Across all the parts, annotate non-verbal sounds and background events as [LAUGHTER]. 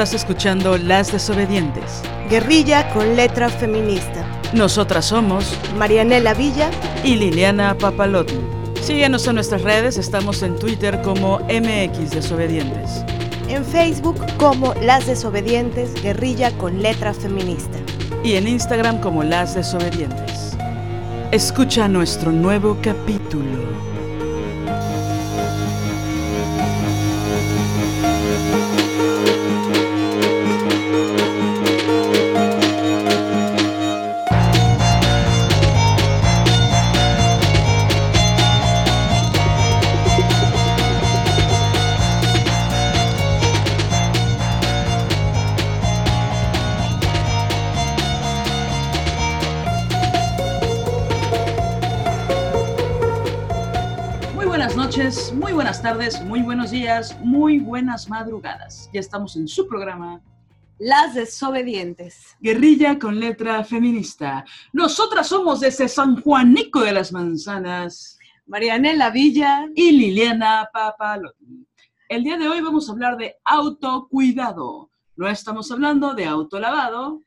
Estás escuchando Las Desobedientes. Guerrilla con letra feminista. Nosotras somos Marianela Villa y Liliana Papalotti. Síguenos en nuestras redes, estamos en Twitter como MX Desobedientes. En Facebook como Las Desobedientes, Guerrilla con letra feminista. Y en Instagram como Las Desobedientes. Escucha nuestro nuevo capítulo. Buenas tardes, muy buenos días, muy buenas madrugadas. Ya estamos en su programa. Las desobedientes. Guerrilla con letra feminista. Nosotras somos desde San Juanico de las Manzanas. Marianela Villa. Y Liliana Papalotti. El día de hoy vamos a hablar de autocuidado. No estamos hablando de autolavado.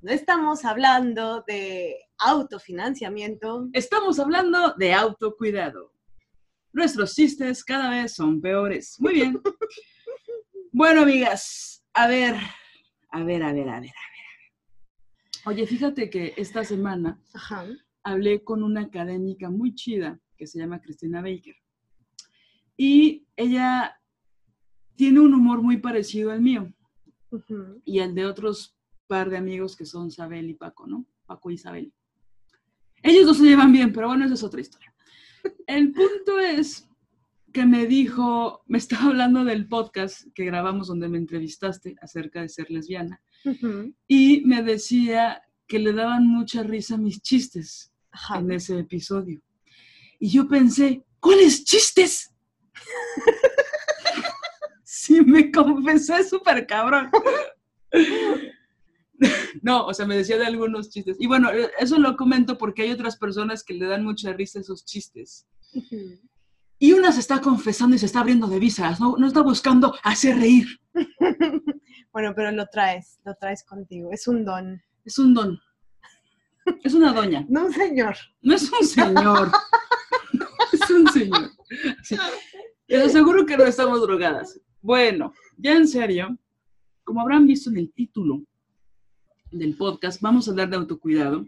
No estamos hablando de autofinanciamiento. Estamos hablando de autocuidado nuestros chistes cada vez son peores. Muy bien. [LAUGHS] Bueno, amigas, a ver, a ver, a ver, a ver, a ver. Oye, fíjate que esta semana hablé con una académica muy chida que se llama Cristina Baker. Y ella tiene un humor muy parecido al mío y al de otros par de amigos que son Sabel y Paco, ¿no? Paco y Isabel. Ellos no se llevan bien, pero bueno, esa es otra historia. El punto es que me dijo, me estaba hablando del podcast que grabamos donde me entrevistaste acerca de ser lesbiana. Y me decía que le daban mucha risa mis chistes en ese episodio. Y yo pensé, ¿cuáles chistes? [LAUGHS] sí, me confesé súper cabrón. [LAUGHS] No, o sea, me decía de algunos chistes. Y bueno, eh, eso lo comento porque hay otras personas que le dan mucha risa a esos chistes. Y una se está confesando y se está abriendo de visas, no, no está buscando hacer reír. [LAUGHS] bueno, pero lo traes, lo traes contigo, es un don. Es un don. Es una doña. No un señor. No es un señor. es un señor. Pero seguro que no estamos drogadas. Bueno, ya en serio, como habrán visto en el título, del podcast, vamos a hablar de autocuidado.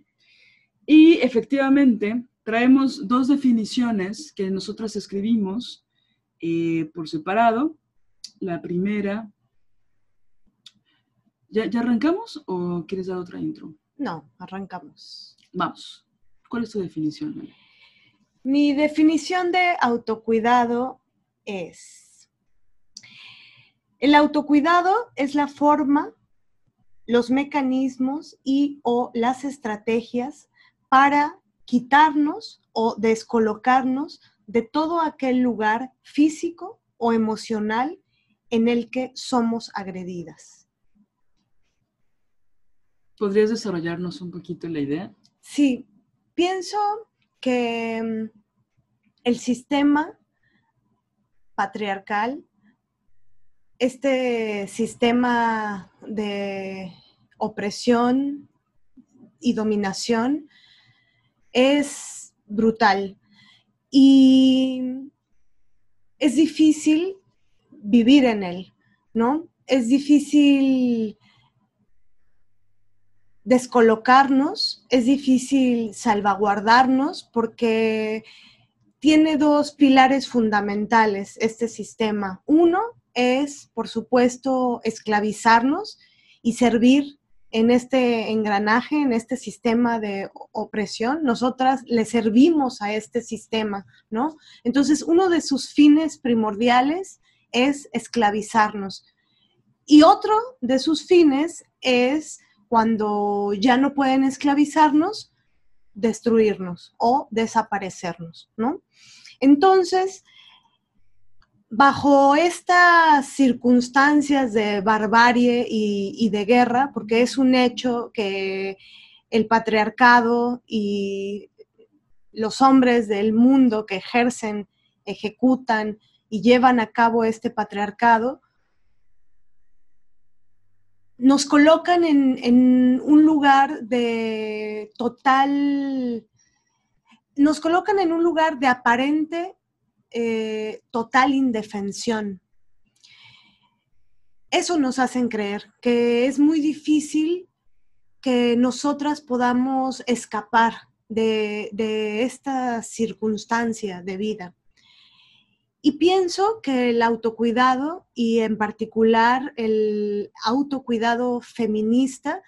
Y efectivamente, traemos dos definiciones que nosotras escribimos eh, por separado. La primera, ¿ya, arrancamos o quieres dar otra intro? No, arrancamos. Vamos. ¿Cuál es tu definición? Mi definición de autocuidado es, el autocuidado es la forma los mecanismos y o las estrategias para quitarnos o descolocarnos de todo aquel lugar físico o emocional en el que somos agredidas. ¿Podrías desarrollarnos un poquito la idea? Sí, pienso que mm, el sistema patriarcal este sistema de opresión y dominación es brutal y es difícil vivir en él, ¿no? Es difícil descolocarnos, es difícil salvaguardarnos porque tiene dos pilares fundamentales este sistema. Uno es, por supuesto, esclavizarnos y servir en este engranaje, en este sistema de opresión, nosotras le servimos a este sistema, ¿no? Entonces, uno de sus fines primordiales es esclavizarnos. Y otro de sus fines es, cuando ya no pueden esclavizarnos, destruirnos o desaparecernos, ¿no? Entonces, bajo estas circunstancias de barbarie y, de guerra, porque es un hecho que el patriarcado y los hombres del mundo que ejercen, ejecutan y llevan a cabo este patriarcado, nos colocan en, un lugar de total, nos colocan en un lugar de aparente eh, total indefensión. Eso nos hacen creer que es muy difícil que nosotras podamos escapar de, de esta circunstancia de vida. Y pienso que el autocuidado y en particular el autocuidado feminista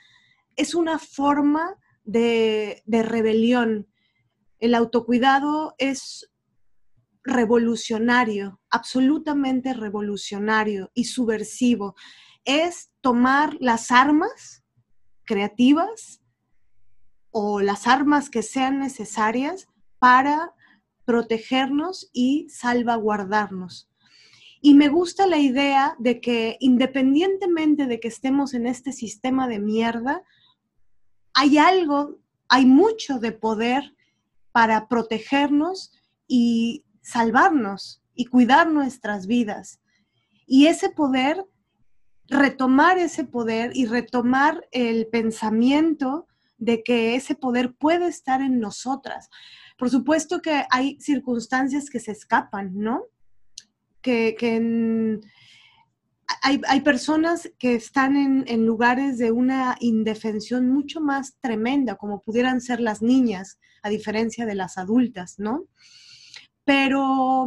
es una forma de, rebelión. El autocuidado es revolucionario, absolutamente revolucionario y subversivo. Es tomar las armas creativas o las armas que sean necesarias para protegernos y salvaguardarnos. Y me gusta la idea de que independientemente de que estemos en este sistema de mierda, hay algo, hay mucho de poder para protegernos y salvarnos y cuidar nuestras vidas. Y ese poder, retomar ese poder y retomar el pensamiento de que ese poder puede estar en nosotras. Por supuesto que hay circunstancias que se escapan, ¿no? Que, hay, personas que están en, lugares de una indefensión mucho más tremenda, como pudieran ser las niñas, a diferencia de las adultas, ¿no? Pero,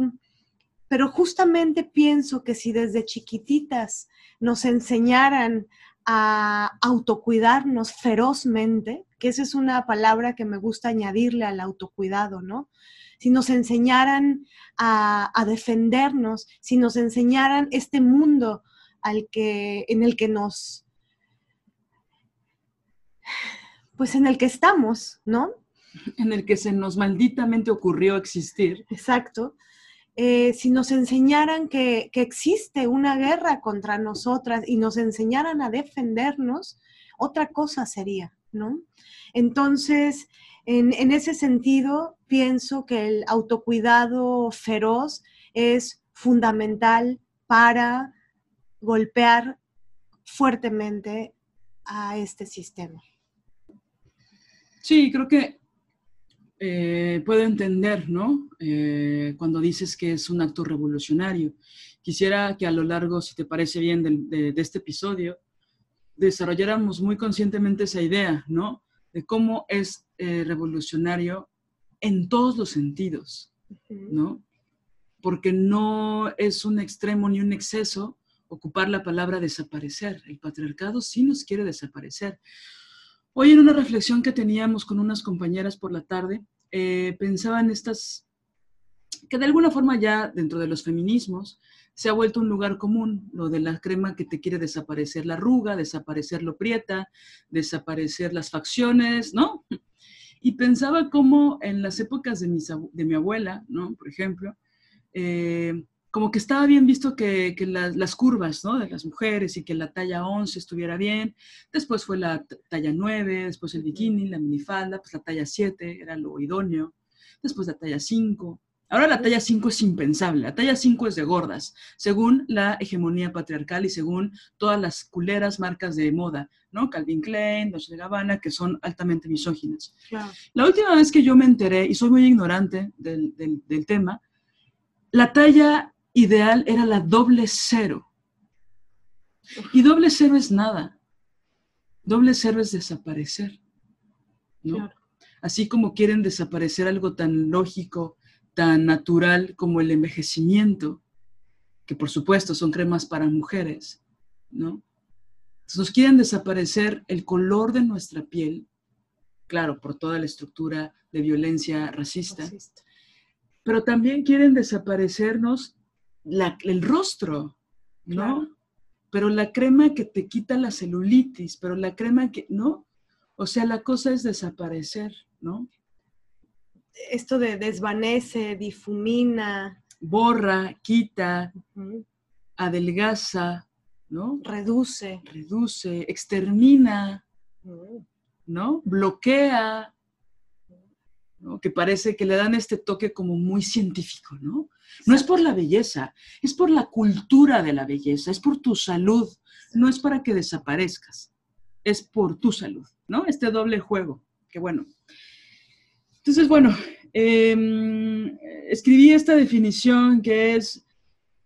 pero justamente pienso que si desde chiquititas nos enseñaran a autocuidarnos ferozmente, que esa es una palabra que me gusta añadirle al autocuidado, ¿no? Si nos enseñaran a, defendernos, si nos enseñaran este mundo al que, en el que nos, pues en el que estamos, ¿no? En el que se nos malditamente ocurrió existir. Exacto. Eh, si nos enseñaran que, existe una guerra contra nosotras y nos enseñaran a defendernos, otra cosa sería, ¿no? Entonces, en, ese sentido, pienso que el autocuidado feroz es fundamental para golpear fuertemente a este sistema. Sí, creo que eh, puedo entender, ¿no? Eh, cuando dices que es un acto revolucionario. Quisiera que a lo largo, si te parece bien, de, este episodio, desarrolláramos muy conscientemente esa idea, ¿no? De cómo es eh, revolucionario en todos los sentidos, ¿no? Porque no es un extremo ni un exceso ocupar la palabra desaparecer. El patriarcado sí nos quiere desaparecer. Hoy en una reflexión que teníamos con unas compañeras por la tarde, eh, pensaba en estas, que de alguna forma ya dentro de los feminismos se ha vuelto un lugar común, lo de la crema que te quiere desaparecer la arruga, desaparecer lo prieta, desaparecer las facciones, ¿no? Y pensaba cómo en las épocas de, de mi abuela, ¿no? Por ejemplo, eh, como que estaba bien visto que, las curvas ¿no? de las mujeres y que la talla 11 estuviera bien. Después fue la talla 9, después el bikini, la minifalda, pues la talla 7 era lo idóneo. Después la talla 5. Ahora la talla 5 es impensable. La talla 5 es de gordas, según la hegemonía patriarcal y según todas las culeras marcas de moda, ¿no? Calvin Klein, Dolce Gabbana, que son altamente misóginas. La última vez que yo me enteré, y soy muy ignorante del, del tema, la talla ideal era la doble cero. Y doble cero es nada. Doble cero es desaparecer. ¿no? Así como quieren desaparecer algo tan lógico, tan natural como el envejecimiento, que por supuesto son cremas para mujeres, ¿no? nos quieren desaparecer el color de nuestra piel, claro, por toda la estructura de violencia racista, racista. pero también quieren desaparecernos el rostro, ¿no? Pero la crema que te quita la celulitis, pero la crema que, ¿no? O sea, la cosa es desaparecer, ¿no? Esto de desvanece, difumina. Borra, quita, adelgaza, ¿no? Reduce. Reduce, extermina, ¿no? Bloquea, que parece que le dan este toque como muy científico, ¿no? No es por la belleza, es por la cultura de la belleza, es por tu salud, no es para que desaparezcas, es por tu salud, ¿no? Este doble juego, que bueno. Entonces, bueno, em, escribí esta definición que es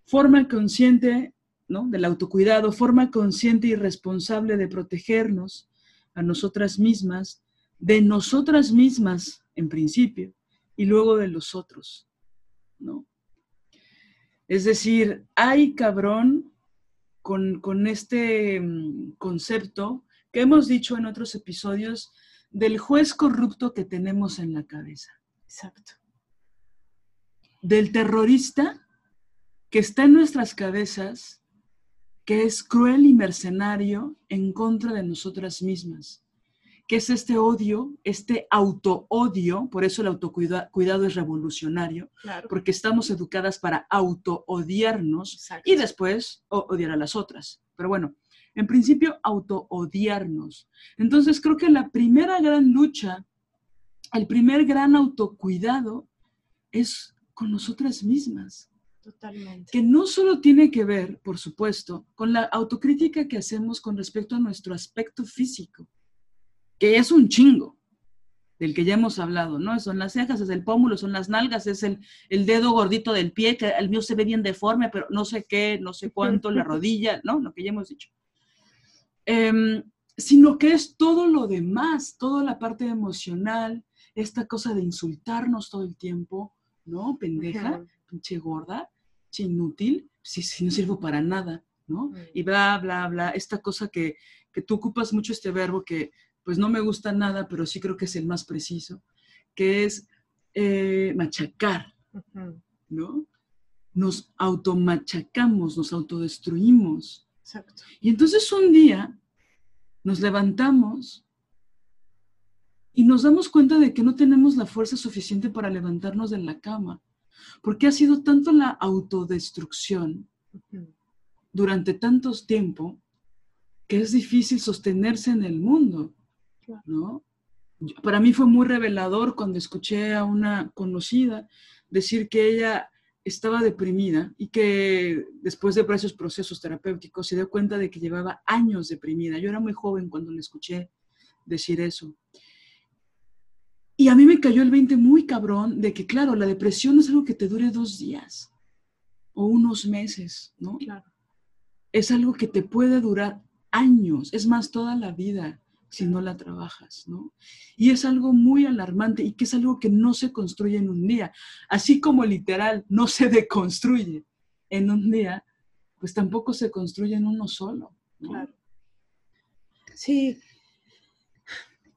forma consciente, ¿no? Del autocuidado, forma consciente y responsable de protegernos a nosotras mismas, de nosotras mismas en principio, y luego de los otros, ¿no? Es decir, hay cabrón con, con este mm, concepto que hemos dicho en otros episodios del juez corrupto que tenemos en la cabeza. Exacto. Del terrorista que está en nuestras cabezas, que es cruel y mercenario en contra de nosotras mismas que es este odio, este auto-odio, por eso el autocuidado es revolucionario, porque estamos educadas para auto-odiarnos y después odiar a las otras. Pero bueno, en principio, auto-odiarnos. Entonces, creo que la primera gran lucha, el primer gran autocuidado es con nosotras mismas. Totalmente. Que no solo tiene que ver, por supuesto, con la autocrítica que hacemos con respecto a nuestro aspecto físico, que es un chingo, del que ya hemos hablado, ¿no? Son las cejas, es el pómulo, son las nalgas, es el, el dedo gordito del pie, que el mío se ve bien deforme, pero no sé qué, no sé cuánto, la rodilla, ¿no? Lo que ya hemos dicho. Em, sino que es todo lo demás, toda la parte emocional, esta cosa de insultarnos todo el tiempo, ¿no? Pendeja, pinche gorda, pinche inútil, si, si no sirvo para nada, ¿no? Y bla, bla, bla, esta cosa que, que tú ocupas mucho este verbo que pues no me gusta nada, pero sí creo que es el más preciso, que es eh, machacar, ¿no? Nos automachacamos, nos autodestruimos. Exacto. Y entonces un día nos levantamos y nos damos cuenta de que no tenemos la fuerza suficiente para levantarnos de la cama, porque ha sido tanto la autodestrucción durante tantos tiempo que es difícil sostenerse en el mundo. ¿No? Para mí fue muy revelador cuando escuché a una conocida decir que ella estaba deprimida y que después de varios procesos terapéuticos se dio cuenta de que llevaba años deprimida. Yo era muy joven cuando le escuché decir eso. Y a mí me cayó el 20 muy cabrón de que, claro, la depresión no es algo que te dure dos días o unos meses, ¿no? Claro. Es algo que te puede durar años, es más, toda la vida si no la trabajas, ¿no? Y es algo muy alarmante y que es algo que no se construye en un día. Así como literal no se deconstruye en un día, pues tampoco se construye en uno solo. Claro. Sí.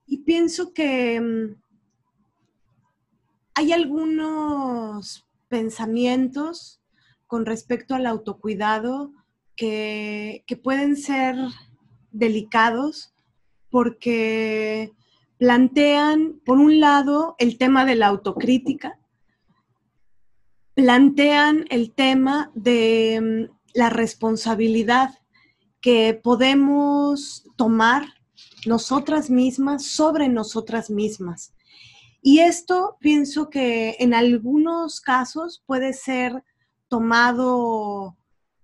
Y pienso que mm, hay algunos pensamientos con respecto al autocuidado que, que pueden ser delicados porque plantean, por un lado, el tema de la autocrítica, plantean el tema de mm, la responsabilidad que podemos tomar nosotras mismas sobre nosotras mismas. Y esto pienso que en algunos casos puede ser tomado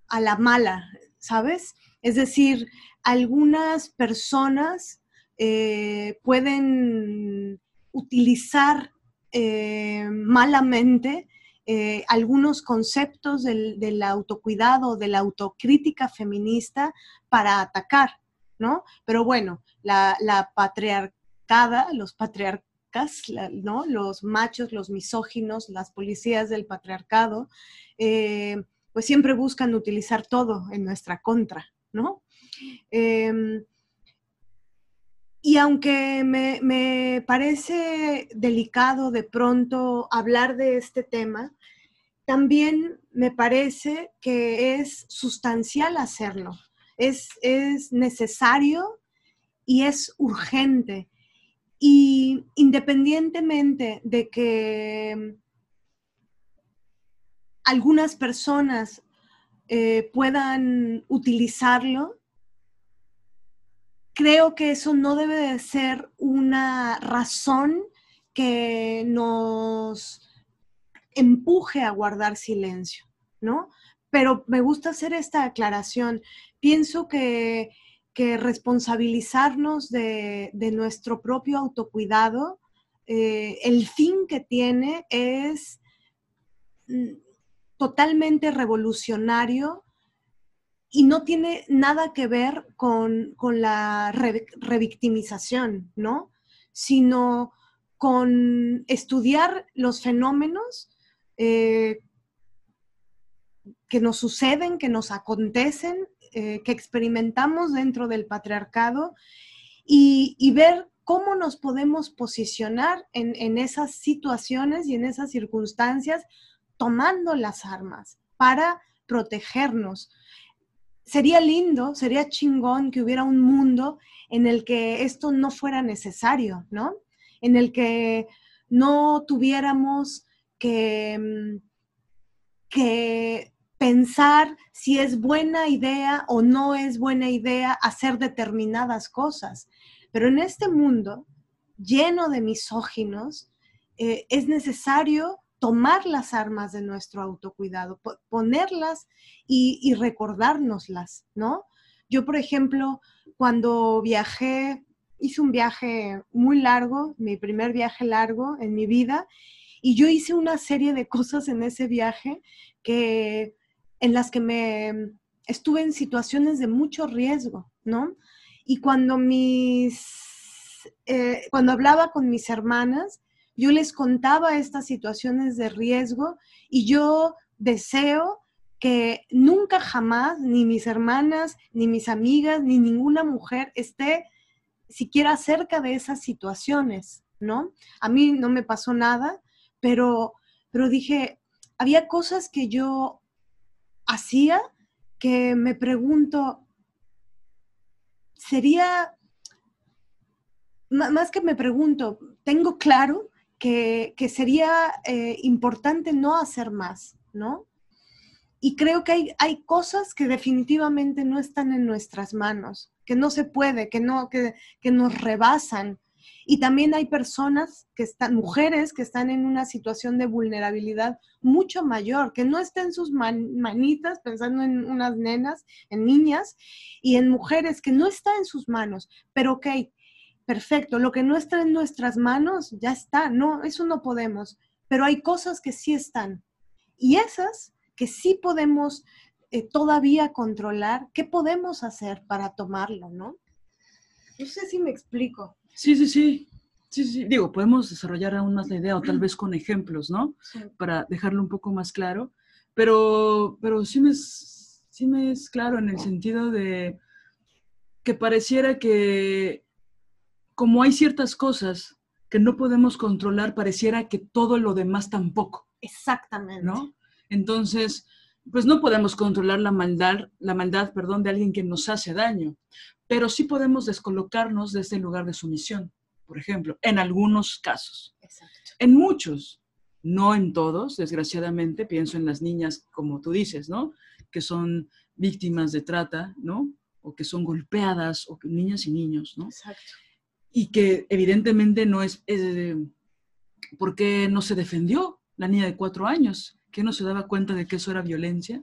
a la mala, ¿sabes? Es decir, algunas personas eh, pueden utilizar eh, malamente eh, algunos conceptos del, autocuidado, de la autocrítica feminista para atacar, ¿no? Pero bueno, la, patriarcada, los patriarcas, ¿no? Los machos, los misóginos, las policías del patriarcado, pues siempre buscan utilizar todo en nuestra contra, ¿no? Em, y aunque me, parece delicado de pronto hablar de este tema, también me parece que es sustancial hacerlo. Es, es necesario y es urgente. Y independientemente de que algunas personas eh, puedan utilizarlo, creo que eso no debe de ser una razón que nos empuje a guardar silencio, ¿no? Pero me gusta hacer esta aclaración. Pienso que, responsabilizarnos de, nuestro propio autocuidado, eh, el fin que tiene es mm, totalmente revolucionario y no tiene nada que ver con, la revictimización, ¿no? Sino con estudiar los fenómenos eh, que nos suceden, que nos acontecen, eh, que experimentamos dentro del patriarcado y, ver cómo nos podemos posicionar en, esas situaciones y en esas circunstancias tomando las armas para protegernos. Sería lindo, sería chingón que hubiera un mundo en el que esto no fuera necesario, ¿no? En el que no tuviéramos que, mm, que pensar si es buena idea o no es buena idea hacer determinadas cosas. Pero en este mundo lleno de misóginos, eh, es necesario tomar las armas de nuestro autocuidado, ponerlas y, y recordárnoslas, ¿no? Yo, por ejemplo, cuando viajé, hice un viaje muy largo, mi primer viaje largo en mi vida, y yo hice una serie de cosas en ese viaje que en las que me estuve en situaciones de mucho riesgo, ¿no? Y cuando mis, eh, cuando hablaba con mis hermanas, yo les contaba estas situaciones de riesgo y yo deseo que nunca jamás ni mis hermanas, ni mis amigas, ni ninguna mujer esté siquiera cerca de esas situaciones, ¿no? A mí no me pasó nada, pero, pero dije, había cosas que yo hacía que me pregunto, sería, más que me pregunto, tengo claro que, sería eh, importante no hacer más, ¿no? Y creo que hay, hay, cosas que definitivamente no están en nuestras manos, que no se puede, que, no, que, que nos rebasan, y también hay personas que están, mujeres que están en una situación de vulnerabilidad mucho mayor, que no estén sus manitas pensando en unas nenas, en niñas, y en mujeres que no está en sus manos. Pero ok, perfecto, lo que no está en nuestras manos ya está, no, eso no podemos, pero hay cosas que sí están. Y esas que sí podemos eh, todavía controlar, ¿qué podemos hacer para tomarlo, no? No sé si me explico. Sí, sí, sí. Sí, sí, digo, podemos desarrollar aún más la idea o tal vez con ejemplos, ¿no? Para dejarlo un poco más claro, pero, pero sí, me es, sí me es claro en el sentido de que pareciera que como hay ciertas cosas que no podemos controlar, pareciera que todo lo demás tampoco. Exactamente. ¿No? Entonces, pues no podemos controlar la maldad, la maldad, perdón, de alguien que nos hace daño, pero sí podemos descolocarnos de este lugar de sumisión, por ejemplo, en algunos casos. En muchos, no en todos, desgraciadamente, pienso en las niñas, como tú dices, ¿no? Que son víctimas de trata, ¿no? O que son golpeadas, o niñas y niños, ¿no? Exacto. Y que evidentemente no es, eh, porque no se defendió la niña de cuatro años, que no se daba cuenta de que eso era violencia,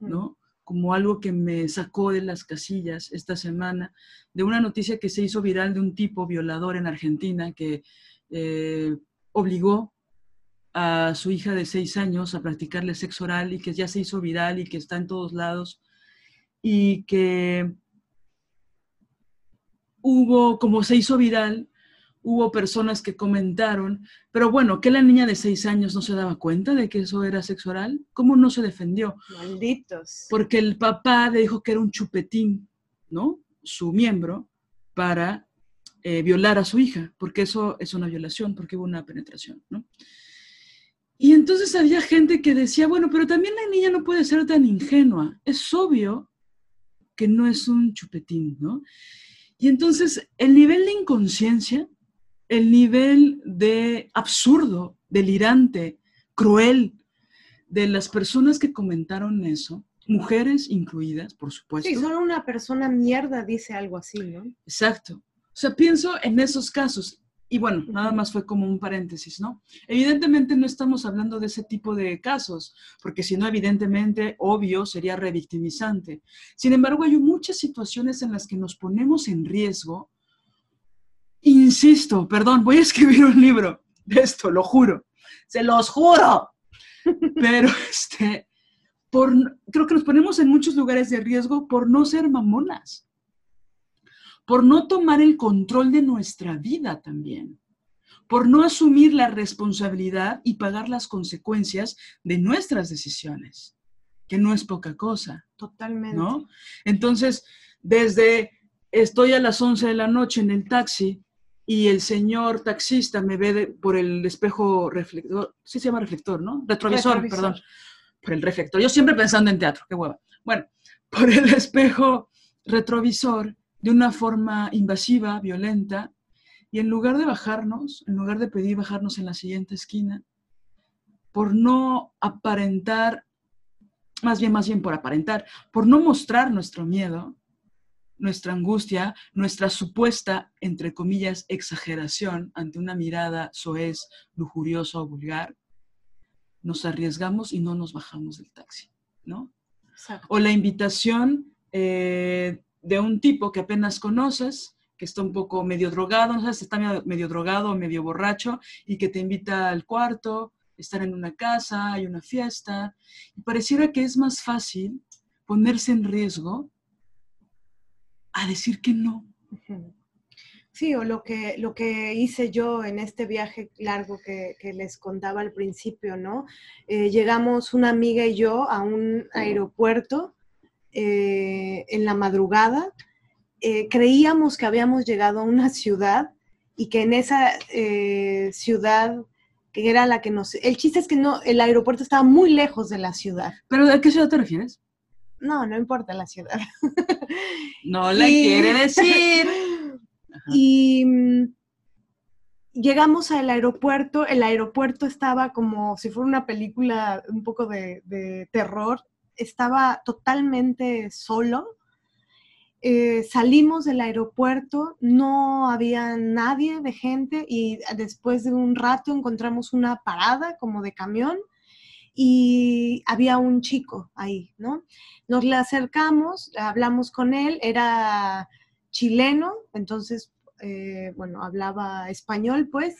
¿no? como algo que me sacó de las casillas esta semana, de una noticia que se hizo viral de un tipo violador en Argentina que eh, obligó a su hija de seis años a practicarle sexo oral y que ya se hizo viral y que está en todos lados y que hubo, como se hizo viral, hubo personas que comentaron, pero bueno, que la niña de seis años no se daba cuenta de que eso era sexo oral, ¿cómo no se defendió? Malditos. Porque el papá le dijo que era un chupetín, ¿no? Su miembro, para eh, violar a su hija, porque eso es una violación, porque hubo una penetración, ¿no? Y entonces había gente que decía, bueno, pero también la niña no puede ser tan ingenua, es obvio que no es un chupetín, ¿no? Y entonces el nivel de inconsciencia el nivel de absurdo, delirante, cruel de las personas que comentaron eso, mujeres incluidas, por supuesto. Sí, solo una persona mierda dice algo así, ¿no? Exacto. O sea, pienso en esos casos. Y bueno, nada más fue como un paréntesis, ¿no? Evidentemente no estamos hablando de ese tipo de casos, porque si no, evidentemente, obvio, sería revictimizante. Sin embargo, hay muchas situaciones en las que nos ponemos en riesgo. Insisto, perdón, voy a escribir un libro de esto, lo juro, se los juro. Pero [LAUGHS] este, por, creo que nos ponemos en muchos lugares de riesgo por no ser mamonas por no tomar el control de nuestra vida también, por no asumir la responsabilidad y pagar las consecuencias de nuestras decisiones, que no es poca cosa. Totalmente. ¿No? Entonces, desde estoy a las 11 de la noche en el taxi y el señor taxista me ve por el espejo reflector, sí se llama reflector, ¿no? Retrovisor, perdón. Por el reflector. Yo siempre pensando en teatro, qué hueva. Bueno, [LAUGHS] por el espejo retrovisor de una forma invasiva, violenta, y en lugar de bajarnos, en lugar de pedir bajarnos en la siguiente esquina, por no aparentar, más bien, más bien por aparentar, por no mostrar nuestro miedo, nuestra angustia, nuestra supuesta, entre comillas, exageración ante una mirada soez, lujuriosa o vulgar, nos arriesgamos y no nos bajamos del taxi, ¿no? O la invitación eh, de un tipo que apenas conoces, que está un poco medio drogado, no sabes está medio, drogado o medio borracho, y que te invita al cuarto, estar en una casa, hay una fiesta, y pareciera que es más fácil ponerse en riesgo a decir que no. Sí, o lo que, lo que hice yo en este viaje largo que, les contaba al principio, ¿no? Eh, llegamos una amiga y yo a un aeropuerto eh, en la madrugada, eh, creíamos que habíamos llegado a una ciudad y que en esa eh, ciudad que era la que nos... El chiste es que no, el aeropuerto estaba muy lejos de la ciudad. ¿Pero a qué ciudad te refieres? No, no importa la ciudad. [LAUGHS] No le quiere decir. [LAUGHS] Y mm, llegamos al aeropuerto, el aeropuerto estaba como si fuera una película un poco de, de terror, estaba totalmente solo. Eh, salimos del aeropuerto, no había nadie de gente y después de un rato encontramos una parada como de camión y había un chico ahí, ¿no? Nos le acercamos, hablamos con él, era chileno, entonces, eh, bueno, hablaba español, pues,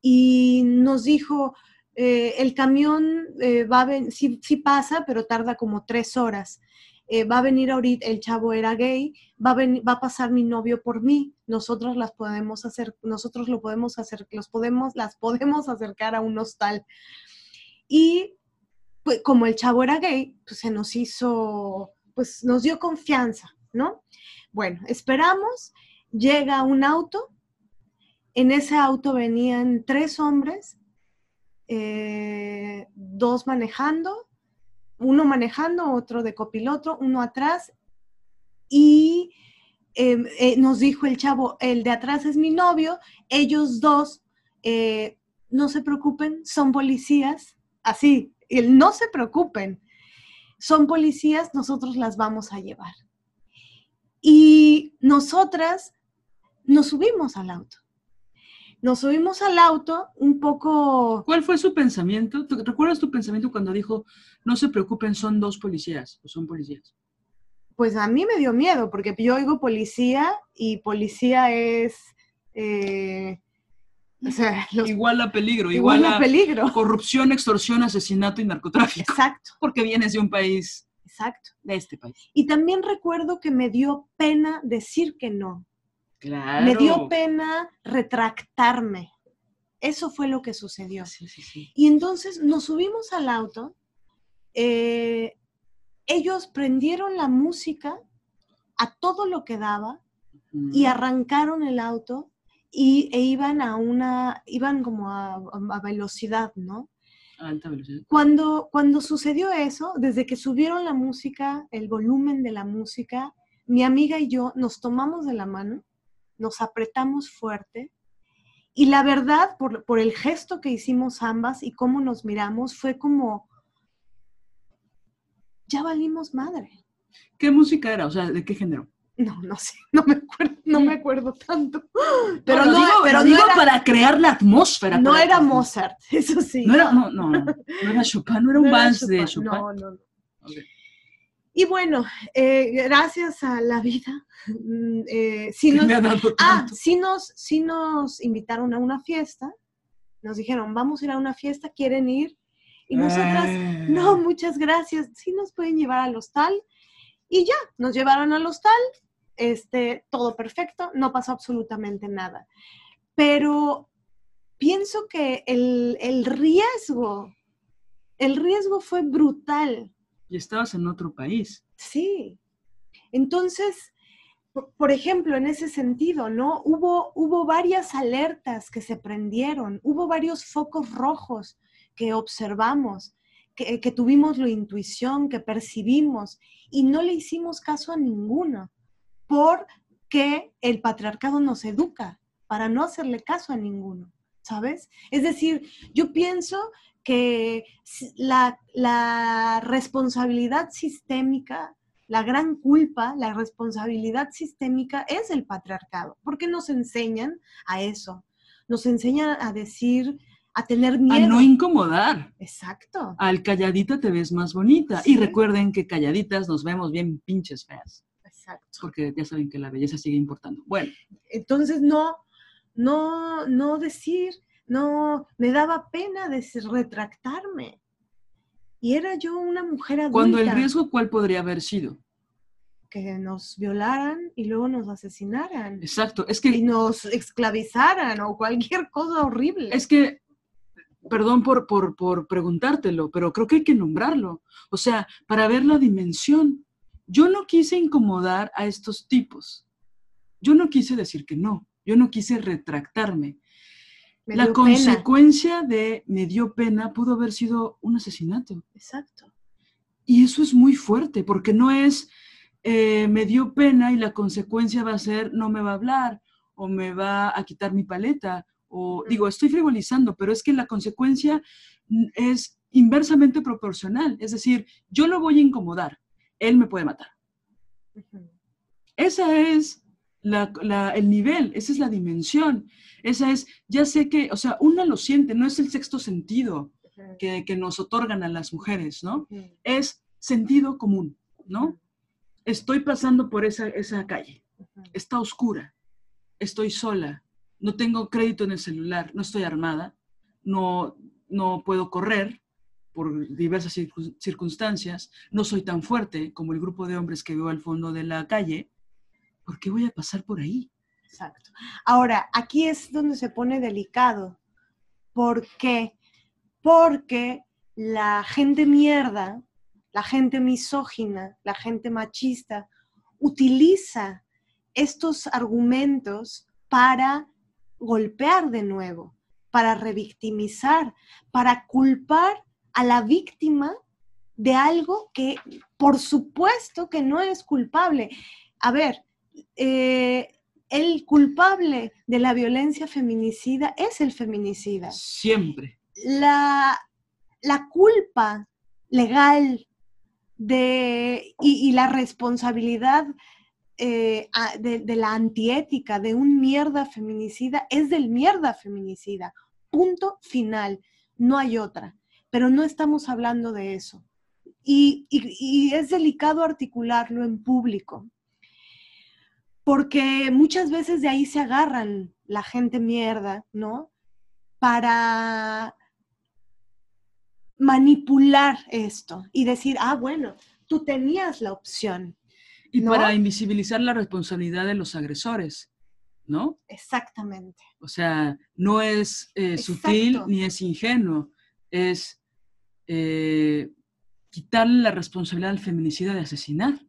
y nos dijo, eh, el camión eh, va a sí, pasa, pero tarda como tres horas. Eh, va a venir ahorita, el chavo era gay, va a, va a pasar mi novio por mí, nosotros las podemos hacer, nosotros lo podemos hacer, los podemos, las podemos acercar a un hostal. Y pues, como el chavo era gay, pues se nos hizo, pues nos dio confianza, ¿no? Bueno, esperamos, llega un auto, en ese auto venían tres hombres eh, dos manejando, uno manejando, otro de copiloto, uno atrás, y em, eh, nos dijo el chavo, el de atrás es mi novio, ellos dos, eh, no se preocupen, son policías, así, el no se preocupen, son policías, nosotros las vamos a llevar. Y nosotras nos subimos al auto nos subimos al auto un poco... ¿Cuál fue su pensamiento? ¿Recuerdas tu pensamiento cuando dijo, no se preocupen, son dos policías o son policías? Pues a mí me dio miedo, porque yo oigo policía y policía es... Eh, igual a peligro, igual, a, peligro. Corrupción, extorsión, asesinato y narcotráfico. Exacto. [LAUGHS] Porque vienes de un país. Exacto. De este país. Y también recuerdo que me dio pena decir que no. Me dio pena retractarme. Eso fue lo que sucedió. Y entonces nos subimos al auto. Eh, ellos prendieron la música a todo lo que daba y arrancaron el auto y, e iban a una, iban como a, velocidad, ¿no? Alta velocidad. Cuando, cuando sucedió eso, desde que subieron la música, el volumen de la música, mi amiga y yo nos tomamos de la mano nos apretamos fuerte y la verdad, por, el gesto que hicimos ambas y cómo nos miramos, fue como, ya valimos madre. ¿Qué música era? O sea, ¿de qué género? No, no sé, [LAUGHS] no me acuerdo, no me acuerdo tanto. [GASPS] Pero no, pero digo para crear la atmósfera. No era Mozart, [LAUGHS] eso sí. No era, no, no, no, era Chopin, no era un [LAUGHS] vals de Chopin. No, no, no. Y bueno, eh, gracias a la vida, [LAUGHS] mm, eh, sí, nos, ah, sí, nos, sí nos invitaron a una fiesta, nos dijeron, vamos a ir a una fiesta, ¿quieren ir? Y nosotras, no, eh. muchas gracias, sí nos pueden llevar al hostal. Y ya, nos llevaron al hostal, este, todo perfecto, no pasó absolutamente nada. Pero pienso que el, el riesgo, el riesgo fue brutal y estabas en otro país. Sí. Entonces, por ejemplo, en ese sentido, ¿no? Hubo, hubo varias alertas que se prendieron, hubo varios focos rojos que observamos, que, que, tuvimos la intuición, que percibimos y no le hicimos caso a ninguno, porque el patriarcado nos educa para no hacerle caso a ninguno, ¿sabes? Es decir, yo pienso que la, responsabilidad sistémica, la gran culpa, la responsabilidad sistémica es el patriarcado, porque nos enseñan a eso, nos enseñan a decir, a tener miedo. A no incomodar. Exacto. Al calladita te ves más bonita. Y recuerden que calladitas nos vemos bien pinches feas. Exacto. Porque ya saben que la belleza sigue importando. Bueno. Entonces, no, no, no decir, no, me daba pena de retractarme. Y era yo una mujer adulta. Cuando el riesgo, ¿cuál podría haber sido? Que nos violaran y luego nos asesinaran. Exacto, es que... Y nos esclavizaran o cualquier cosa horrible. Es que, perdón por, por, por preguntártelo, pero creo que hay que nombrarlo. O sea, para ver la dimensión. Yo no quise incomodar a estos tipos. Yo no quise decir que no. Yo no quise retractarme la consecuencia de me dio pena pudo haber sido un asesinato. Exacto. Y eso es muy fuerte, porque no es eh, me dio pena y la consecuencia va a ser no me va a hablar o me va a quitar mi paleta o digo, estoy frivolizando, pero es que la consecuencia es inversamente proporcional. Es decir, yo lo voy a incomodar, él me puede matar. Esa es el nivel, esa es la dimensión. Esa es, ya sé que, o sea, una lo siente, no es el sexto sentido que, nos otorgan a las mujeres, ¿no? Es sentido común, ¿no? Estoy pasando por esa, esa calle, está oscura, estoy sola, no tengo crédito en el celular, no estoy armada, no, no puedo correr por diversas circunstancias, no soy tan fuerte como el grupo de hombres que veo al fondo de la calle, ¿por qué voy a pasar por ahí? Exacto. Ahora, aquí es donde se pone delicado. ¿Por qué? Porque la gente mierda, la gente misógina, la gente machista, utiliza estos argumentos para golpear de nuevo, para revictimizar, para culpar a la víctima de algo que por supuesto que no es culpable. A ver, eh, el culpable de la violencia feminicida es el feminicida. Siempre. La, culpa legal de, y, la responsabilidad eh, de, la antiética de un mierda feminicida es del mierda feminicida. Punto final. No hay otra. Pero no estamos hablando de eso. y es delicado articularlo en público porque muchas veces de ahí se agarran la gente mierda, ¿no? Para manipular esto y decir, ah, bueno, tú tenías la opción. Y para invisibilizar la responsabilidad de los agresores, ¿no? Exactamente. O sea, no es eh, sutil ni es ingenuo, es eh, quitarle la responsabilidad al feminicida de asesinar.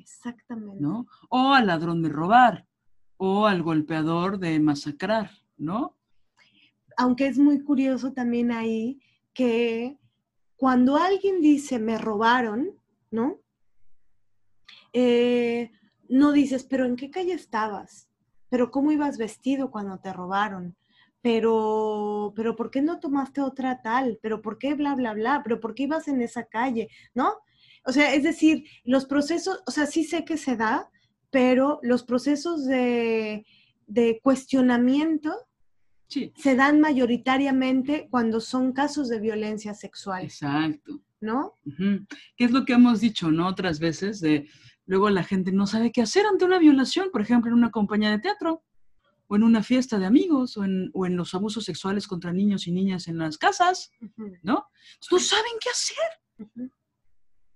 Exactamente. ¿No? O al ladrón de robar, o al golpeador de masacrar, ¿no? Aunque es muy curioso también ahí que cuando alguien dice me robaron, ¿no? Eh, no dices, pero ¿en qué calle estabas? ¿Pero cómo ibas vestido cuando te robaron? Pero, pero ¿por qué no tomaste otra tal? ¿Pero por qué bla, bla, bla? ¿Pero por qué ibas en esa calle? ¿No? O sea, es decir, los procesos, o sea, sí sé que se da, pero los procesos de, de cuestionamiento Sí, se dan mayoritariamente cuando son casos de violencia sexual, exacto. ¿no? Ujú. ¿Qué es lo que hemos dicho, no? Otras veces, de luego la gente no sabe qué hacer ante una violación, por ejemplo, en una compañía de teatro, o en una fiesta de amigos, o en, o en los abusos sexuales contra niños y niñas en las casas, ¿no? No saben qué hacer.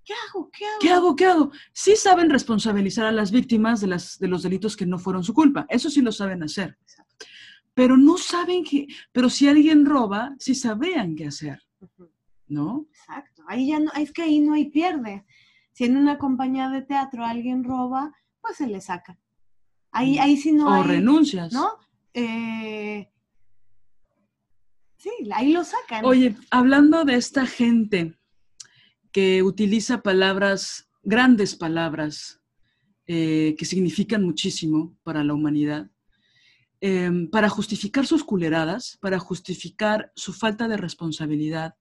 ¿Qué hago? ¿Qué hago? ¿Qué hago? ¿Qué hago? Sí saben responsabilizar a las víctimas de, las, de los delitos que no fueron su culpa. Eso sí lo saben hacer. Exacto. Pero no saben que, pero si alguien roba, sí sabrían qué hacer. ¿no? Exacto. Ahí ya no, es que ahí no hay pierde. Si en una compañía de teatro alguien roba, pues se le saca. Ahí, ahí sí no o hay, renuncias. ¿no? Eh, sí, ahí lo sacan. Oye, hablando de esta gente que utiliza palabras, grandes palabras, eh, que significan muchísimo para la humanidad, em, para justificar sus culeradas, para justificar su falta de responsabilidad,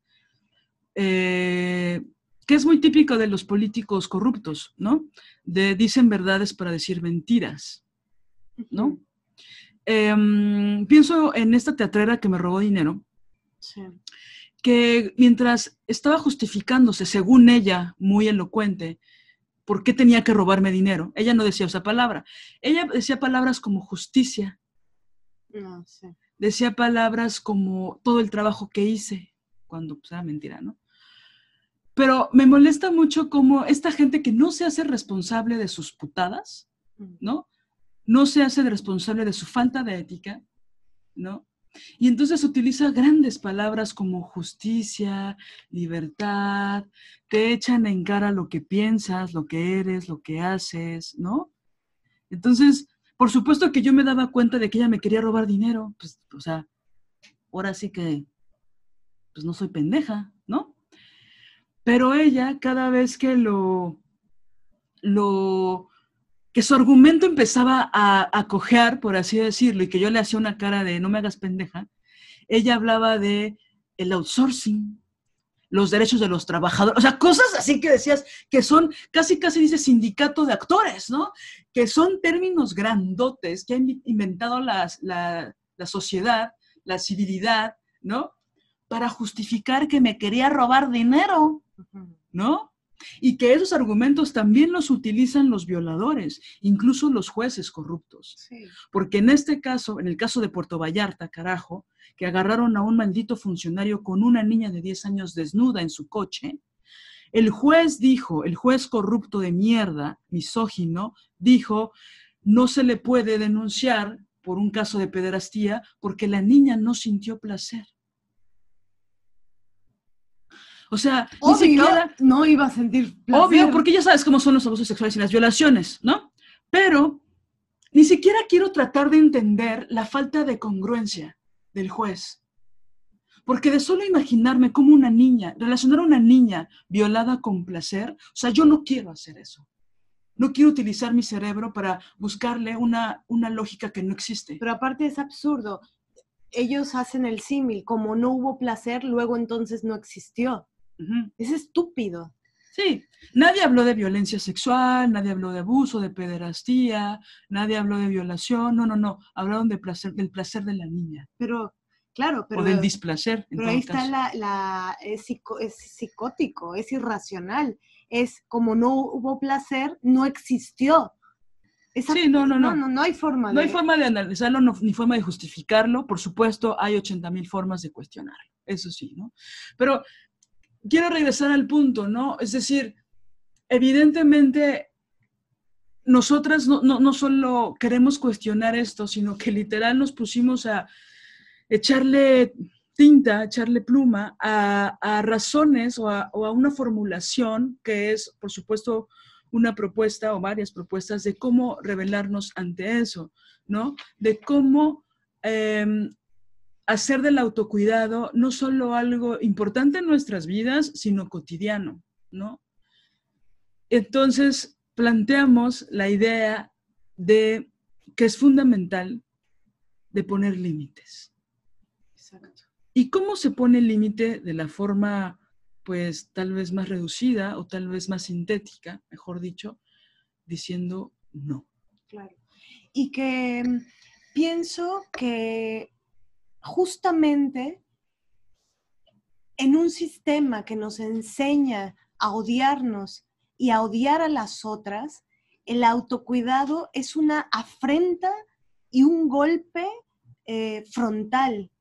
eh, que es muy típico de los políticos corruptos, ¿no? De dicen verdades para decir mentiras, ¿no? Em, pienso en esta teatrera que me robó dinero, Sí. Que mientras estaba justificándose, según ella, muy elocuente, por qué tenía que robarme dinero, ella no decía esa palabra. Ella decía palabras como justicia, No, decía palabras como todo el trabajo que hice, cuando pues, era mentira, ¿no? Pero me molesta mucho como esta gente que no se hace responsable de sus putadas, Mm. ¿no? No se hace responsable de su falta de ética, ¿no? Y entonces utiliza grandes palabras como justicia, libertad, te echan en cara lo que piensas, lo que eres, lo que haces, ¿no? Entonces, por supuesto que yo me daba cuenta de que ella me quería robar dinero, pues, o sea, ahora sí que, pues no soy pendeja, ¿no? Pero ella, cada vez que lo, lo, que su argumento empezaba a, a cojear, por así decirlo, y que yo le hacía una cara de no me hagas pendeja, ella hablaba de el outsourcing, los derechos de los trabajadores, o sea, cosas así que decías que son, casi casi dice sindicato de actores, ¿no? Que son términos grandotes que ha in- inventado las- la, la sociedad, la civilidad, ¿no? Para justificar que me quería robar dinero. ¿no? Y que esos argumentos también los utilizan los violadores, incluso los jueces corruptos. Sí. Porque en este caso, en el caso de Puerto Vallarta, carajo, que agarraron a un maldito funcionario con una niña de 10 años desnuda en su coche, el juez dijo, el juez corrupto de mierda, misógino, dijo, no se le puede denunciar por un caso de pederastía porque la niña no sintió placer. O sea, ni Obvio, siquiera... no iba a sentir placer. Obvio, porque ya sabes cómo son los abusos sexuales y las violaciones, ¿no? Pero ni siquiera quiero tratar de entender la falta de congruencia del juez. Porque de solo imaginarme como una niña, relacionar a una niña violada con placer, o sea, yo no quiero hacer eso. No quiero utilizar mi cerebro para buscarle una, una lógica que no existe. Pero aparte es absurdo. Ellos hacen el símil, como no hubo placer, luego entonces no existió. Es estúpido. Sí, nadie habló de violencia sexual, nadie habló de abuso, de pederastía, nadie habló de violación, no, no, no, hablaron de placer, del placer de la niña Pero, claro, pero, o del displacer. En pero ahí está la, la es, psico- es psicótico, es irracional. Es como no hubo placer, no existió. Es Sí, no, no, no. no, no hay forma No de... hay forma de analizarlo, no- ni forma de justificarlo. Por supuesto, hay 80 mil formas de cuestionarlo. Eso sí, ¿no? Pero quiero regresar al punto, ¿no? Es decir, evidentemente, nosotras no, no, no solo queremos cuestionar esto, sino que literal nos pusimos a echarle tinta, echarle pluma a, razones o a, o a una formulación que es, por supuesto, una propuesta o varias propuestas de cómo revelarnos ante eso, ¿no? De cómo em, hacer del autocuidado no solo algo importante en nuestras vidas, sino cotidiano, ¿no? Entonces, planteamos la idea de que es fundamental de poner límites. Exacto. ¿Y cómo se pone el límite de la forma, pues, tal vez más reducida o tal vez más sintética, mejor dicho, diciendo no? claro. Y que mm, pienso que justamente en un sistema que nos enseña a odiarnos y a odiar a las otras, el autocuidado es una afrenta y un golpe eh, frontal.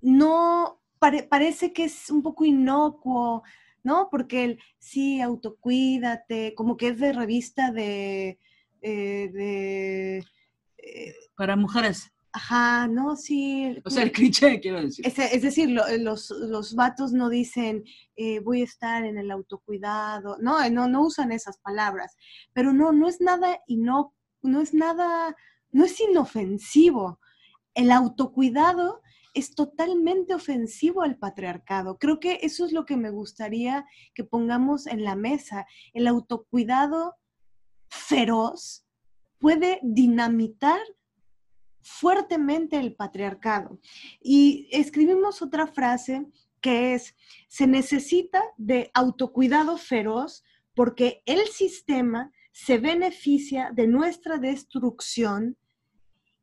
No parece que es un poco inocuo, ¿no? Porque el sí, autocuídate, como que es de revista de... Eh, eh, Para mujeres. Ajá, no, sí. O sea, el cliché, quiero decir. Es, decir, los, los, vatos no dicen, eh, voy a estar en el autocuidado, no, no, no usan esas palabras, pero no, no es nada, y no, no es nada, no es inofensivo. El autocuidado es totalmente ofensivo al patriarcado. Creo que eso es lo que me gustaría que pongamos en la mesa. El autocuidado feroz puede dinamitar fuertemente el patriarcado. Y escribimos otra frase que es, se necesita de autocuidado feroz porque el sistema se beneficia de nuestra destrucción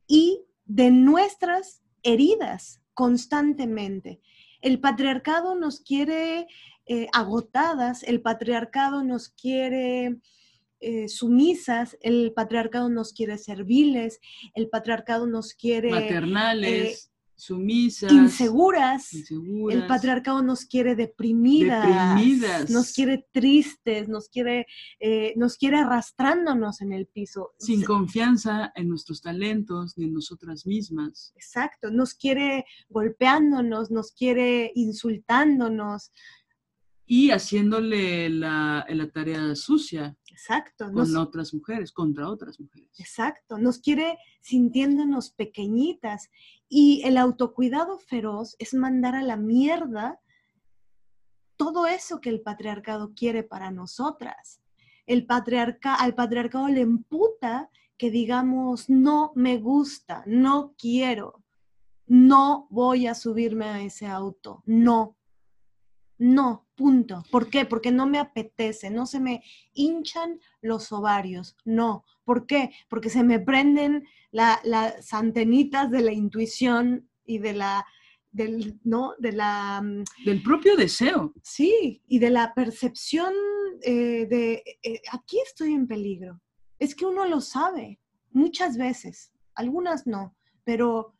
y de nuestras heridas constantemente. El patriarcado nos quiere eh, agotadas, el patriarcado nos quiere eh, sumisas, el patriarcado nos quiere serviles, el patriarcado nos quiere... Maternales. Eh, sumisas, inseguras. El patriarcado nos quiere deprimidas, nos quiere tristes, nos quiere, eh, nos quiere arrastrándonos en el piso. Sin confianza en nuestros talentos ni en nosotras mismas. Exacto, nos quiere golpeándonos, nos quiere insultándonos. Y haciéndole la, la tarea sucia. Exacto. Con otras mujeres, contra otras mujeres. Exacto. Nos quiere sintiéndonos pequeñitas. Y el autocuidado feroz es mandar a la mierda todo eso que el patriarcado quiere para nosotras. El patriarca, al patriarcado le emputa que digamos, no me gusta, no quiero, no voy a subirme a ese auto, no, no, punto. ¿Por qué? Porque no me apetece, no se me hinchan los ovarios, no. ¿Por qué? Porque se me prenden las antenitas de la intuición y de la, del, ¿no? De la... Mm, del propio deseo. Sí, y de la percepción eh, de, eh, aquí estoy en peligro. Es que uno lo sabe, muchas veces, algunas no, pero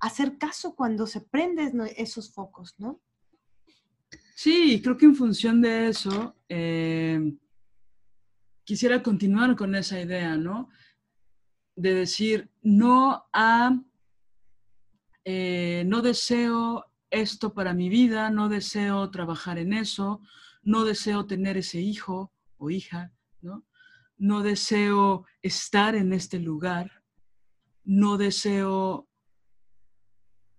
hacer caso cuando se prenden esos focos, ¿no? Sí, creo que en función de eso, eh, quisiera continuar con esa idea, ¿no? De decir, no a, eh, no deseo esto para mi vida, no deseo trabajar en eso, no deseo tener ese hijo o hija, ¿no? No deseo estar en este lugar, no deseo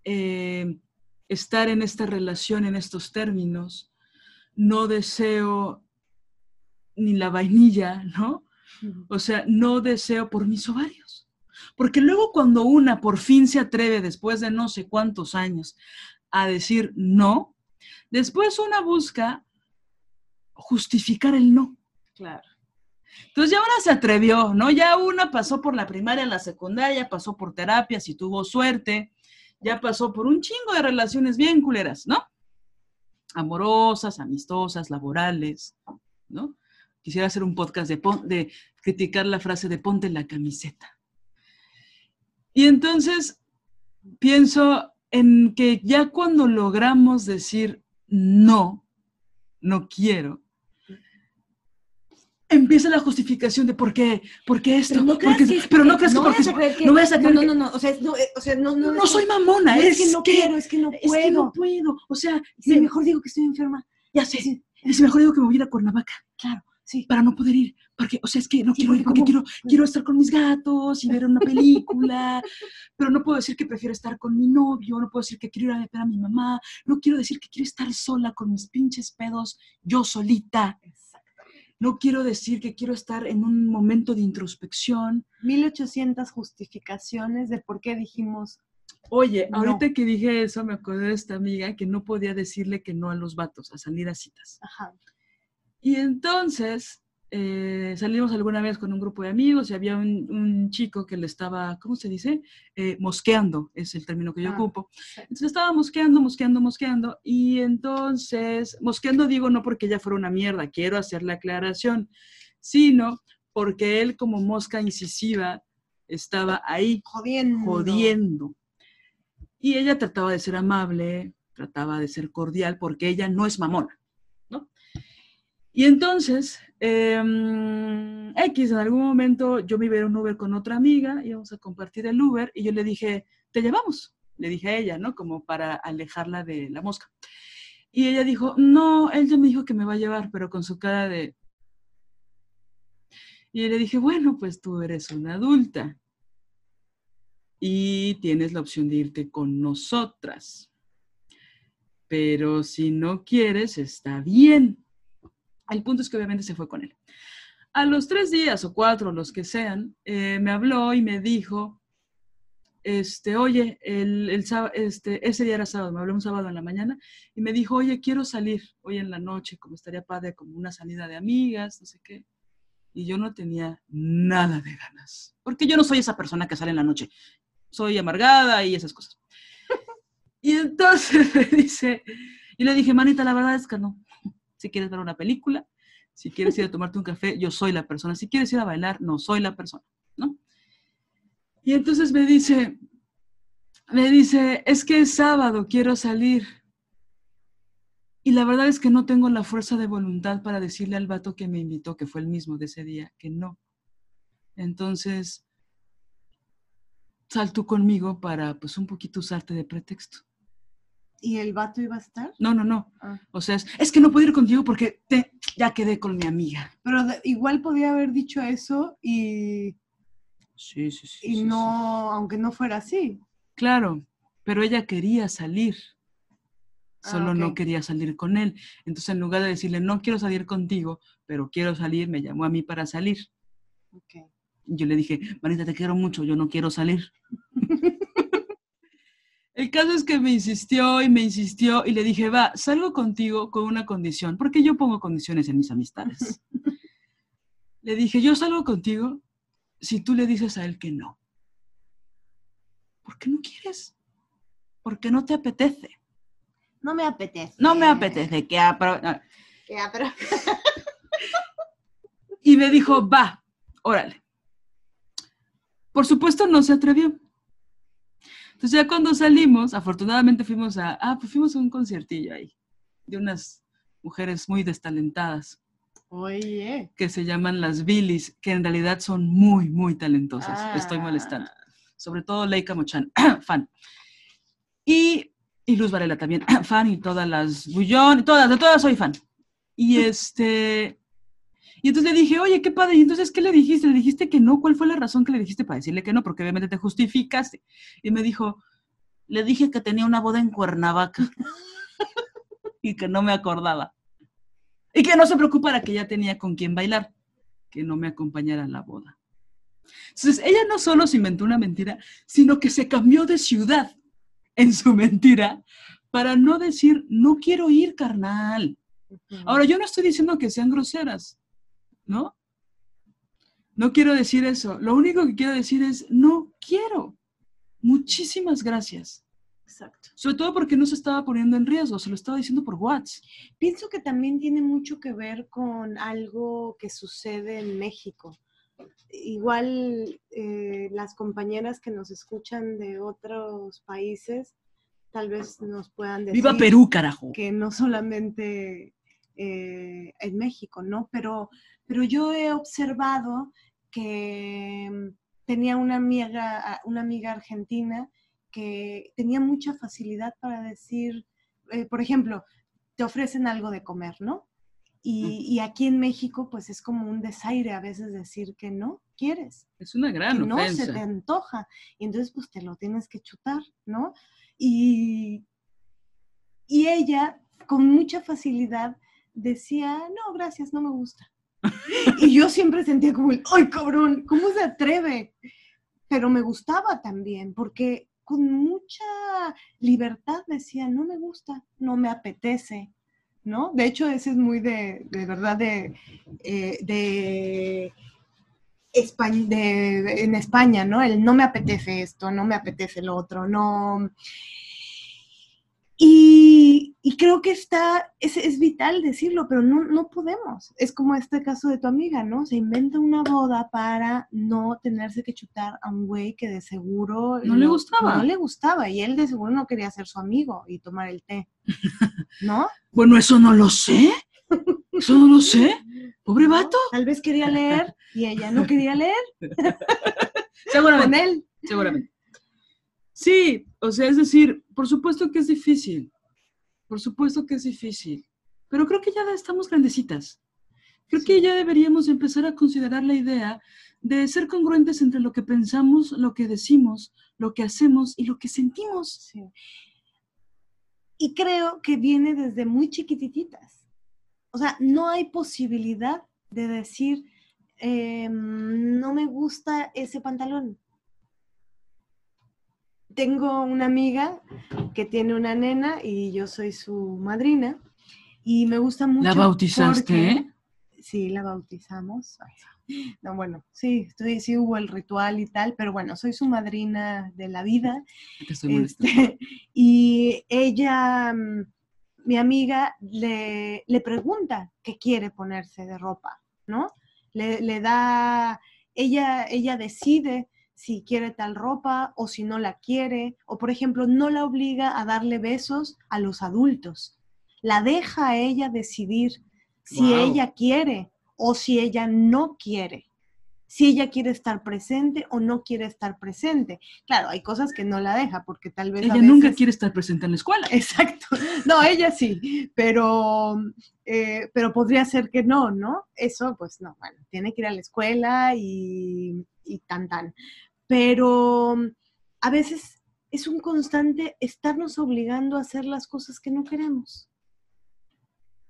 eh, estar en esta relación en estos términos. No deseo ni la vainilla, ¿no? O sea, no deseo por mis ovarios. Porque luego cuando una por fin se atreve, después de no sé cuántos años, a decir no, después una busca justificar el no. Claro. Entonces ya una se atrevió, ¿no? Ya una pasó por la primaria, la secundaria, pasó por terapias y tuvo suerte, ya pasó por un chingo de relaciones bien culeras, ¿no? Amorosas, amistosas, laborales, ¿no? Quisiera hacer un podcast de, de criticar la frase de ponte la camiseta. Y entonces pienso en que ya cuando logramos decir no, no quiero, empieza la justificación de por qué, por qué esto, pero no crees que, pero no crees que, porque, no voy a sacar no, no, no, o sea, no, eh, o sea, no, no, no soy mamona, es, que no quiero, es que no puedo, es que no puedo, o sea, mejor digo que estoy enferma, ya sé, sí. es mejor digo que me voy a ir a Cuernavaca, claro, sí, para no poder ir, porque, o sea, es que no quiero ir porque quiero, quiero estar con mis gatos y ver una película, [LAUGHS] pero no puedo decir que prefiero estar con mi novio, no puedo decir que quiero ir a ver a mi mamá, no quiero decir que quiero estar sola con mis pinches pedos, yo solita, no quiero decir que quiero estar en un momento de introspección. 1800 justificaciones de por qué dijimos. Oye, ahorita que dije eso, me acordé de esta amiga que no podía decirle que no a los vatos, a salir a citas. Ajá. Y entonces, eh, salimos alguna vez con un grupo de amigos y había un, un chico que le estaba, ¿cómo se dice? Eh, mosqueando, es el término que yo Ah, ocupo. Entonces estaba mosqueando, mosqueando, mosqueando. Y entonces, mosqueando digo no porque ella fuera una mierda, quiero hacer la aclaración, sino porque él como mosca incisiva estaba ahí Jodiendo. jodiendo. Y ella trataba de ser amable, trataba de ser cordial, porque ella no es mamona. Y entonces, em, X, en algún momento yo me iba a un Uber con otra amiga, íbamos a compartir el Uber, y yo le dije, te llevamos, le dije a ella, ¿no? Como para alejarla de la mosca. Y ella dijo, no, él ya me dijo que me va a llevar, pero con su cara de... Y le dije, bueno, pues tú eres una adulta y tienes la opción de irte con nosotras. Pero si no quieres, está bien. El punto es que obviamente se fue con él. A los tres días o cuatro, los que sean, eh, me habló y me dijo, este, oye, el, el este, ese día era sábado, me habló un sábado en la mañana y me dijo, oye, quiero salir hoy en la noche, como estaría padre, como una salida de amigas, no sé qué. Y yo no tenía nada de ganas, porque yo no soy esa persona que sale en la noche soy amargada y esas cosas. [LAUGHS] Y entonces [LAUGHS] me dice, y le dije, manita, la verdad es que no. Si quieres ver una película, si quieres ir a tomarte un café, yo soy la persona. Si quieres ir a bailar, no soy la persona, ¿no? Y entonces me dice, me dice, es que es sábado, quiero salir. Y la verdad es que no tengo la fuerza de voluntad para decirle al vato que me invitó, que fue el mismo de ese día, que no. Entonces, sal tú conmigo para, pues, un poquito usarte de pretexto. ¿Y el vato iba a estar? No, no, no. Ah. O sea, es, es que no puedo ir contigo porque te, ya quedé con mi amiga. Pero de- igual podía haber dicho eso y, Sí, sí, sí. y no, aunque no fuera así. Claro, pero ella quería salir. Ah, Solo no quería salir con él. Entonces, en lugar de decirle, no quiero salir contigo, pero quiero salir, me llamó a mí para salir. Ok. Yo le dije, Marita, te quiero mucho, yo no quiero salir. El caso es que me insistió y me insistió y le dije, va, salgo contigo con una condición, porque yo pongo condiciones en mis amistades. [LAUGHS] le dije, yo salgo contigo si tú le dices a él que no. ¿Por qué no quieres? Porque no te apetece. No me apetece. No me apetece que apro- ah. Ya, pero... [LAUGHS] Y me dijo, va, órale. Por supuesto no se atrevió. Entonces ya cuando salimos, afortunadamente fuimos a, ah, pues fuimos a un conciertillo ahí, de unas mujeres muy destalentadas, Oye. que se llaman las Billys, que en realidad son muy, muy talentosas. Estoy Ah. molestando. Sobre todo Leica Mochan, [CLEARS THROAT] fan. Y, y Luz Varela también, [CLEARS THROAT] fan, y todas las Bullón, todas, de todas soy fan. Y este, y entonces le dije, oye, qué padre, y entonces, ¿qué le dijiste? Le dijiste que no, ¿cuál fue la razón que le dijiste para decirle que no? Porque obviamente te justificaste. Y me dijo, le dije que tenía una boda en Cuernavaca [LAUGHS] y que no me acordaba. Y que no se preocupara que ya tenía con quién bailar, que no me acompañara a la boda. Entonces, ella no solo se inventó una mentira, sino que se cambió de ciudad en su mentira para no decir, no quiero ir, carnal. Ahora, yo no estoy diciendo que sean groseras, ¿no? No quiero decir eso. Lo único que quiero decir es, no quiero. Muchísimas gracias. Exacto. Sobre todo porque no se estaba poniendo en riesgo, se lo estaba diciendo por WhatsApp. Pienso que también tiene mucho que ver con algo que sucede en México. Igual eh, las compañeras que nos escuchan de otros países tal vez nos puedan decir ¡Viva Perú, carajo! que no solamente eh, en México, ¿no? Pero, pero yo he observado que mm, tenía una amiga, una amiga argentina que tenía mucha facilidad para decir, eh, por ejemplo, te ofrecen algo de comer, ¿no? Y, y aquí en México, pues es como un desaire a veces decir que no quieres Es una gran que no ofensa. se te antoja. Y entonces, pues te lo tienes que chutar, ¿no? Y, y ella, con mucha facilidad, decía, no, gracias, no me gusta. [LAUGHS] y yo siempre sentía como, el, ¡ay, cabrón! ¿Cómo se atreve? Pero me gustaba también, porque con mucha libertad decía, no me gusta, no me apetece, ¿no? De hecho, ese es muy de, de verdad de, eh, de, España, de, en España, ¿no? El no me apetece esto, no me apetece lo otro, no. Y, y creo que está, es, es vital decirlo, pero no, no, podemos. Es como este caso de tu amiga, ¿no? Se inventa una boda para no tenerse que chutar a un güey que de seguro no le gustaba. No le gustaba y él de seguro no quería ser su amigo y tomar el té, [LAUGHS] ¿no? bueno, eso no lo sé. Eso no lo sé. Pobre vato. Tal vez quería leer y ella no quería leer. [LAUGHS] Seguramente. Con él. Seguramente. Sí, o sea, es decir, por supuesto que es difícil, por supuesto que es difícil, pero creo que ya estamos grandecitas. Creo que ya deberíamos empezar a considerar la idea de ser congruentes entre lo que pensamos, lo que decimos, lo que hacemos y lo que sentimos. Sí. Y creo que viene desde muy chiquititas. O sea, no hay posibilidad de decir, eh, no me gusta ese pantalón tengo una amiga que tiene una nena y yo soy su madrina y me gusta mucho. ¿La bautizaste? porque- Sí, la bautizamos. No, bueno, sí, estoy, sí hubo el ritual y tal, pero bueno, soy su madrina de la vida. Te estoy molestando. Este, [LAUGHS] y ella, mm, mi amiga, le, le pregunta qué quiere ponerse de ropa, ¿no? Le, le da, ella, ella decide si quiere tal ropa o si no la quiere, o por ejemplo, no la obliga a darle besos a los adultos. La deja a ella decidir si Wow. ella quiere o si ella no quiere. Si ella quiere estar presente o no quiere estar presente. Claro, hay cosas que no la deja porque tal vez... a Ella nunca quiere estar presente en la escuela. Exacto. No, ella sí, pero, eh, pero podría ser que no, ¿no? Eso, pues no, bueno, tiene que ir a la escuela y, y tan tan. Pero a veces es un constante estarnos obligando a hacer las cosas que no queremos.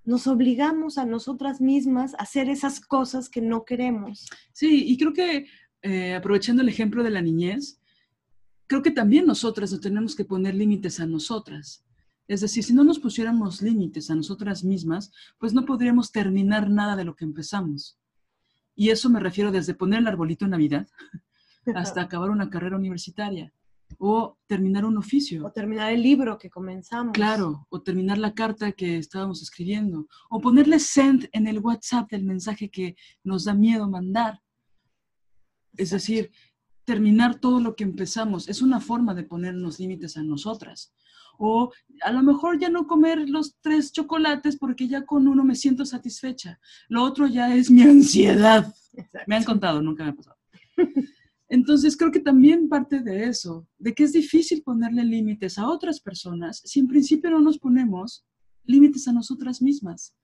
Nos obligamos a nosotras mismas a hacer esas cosas que no queremos. Sí, y creo que eh, aprovechando el ejemplo de la niñez, creo que también nosotras nos tenemos que poner límites a nosotras. Es decir, si no nos pusiéramos límites a nosotras mismas, pues no podríamos terminar nada de lo que empezamos. Y eso me refiero desde poner el arbolito en Navidad [LAUGHS] hasta [LAUGHS] acabar una carrera universitaria o terminar un oficio. O terminar el libro que comenzamos. Claro, o terminar la carta que estábamos escribiendo, o ponerle send en el WhatsApp del mensaje que nos da miedo mandar. Es Exacto. decir, terminar todo lo que empezamos es una forma de ponernos límites a nosotras. O a lo mejor ya no comer los tres chocolates porque ya con uno me siento satisfecha. Lo otro ya es mi ansiedad. Exacto. Me han contado, nunca me ha pasado. [LAUGHS] Entonces creo que también parte de eso, de que es difícil ponerle límites a otras personas si en principio no nos ponemos límites a nosotras mismas.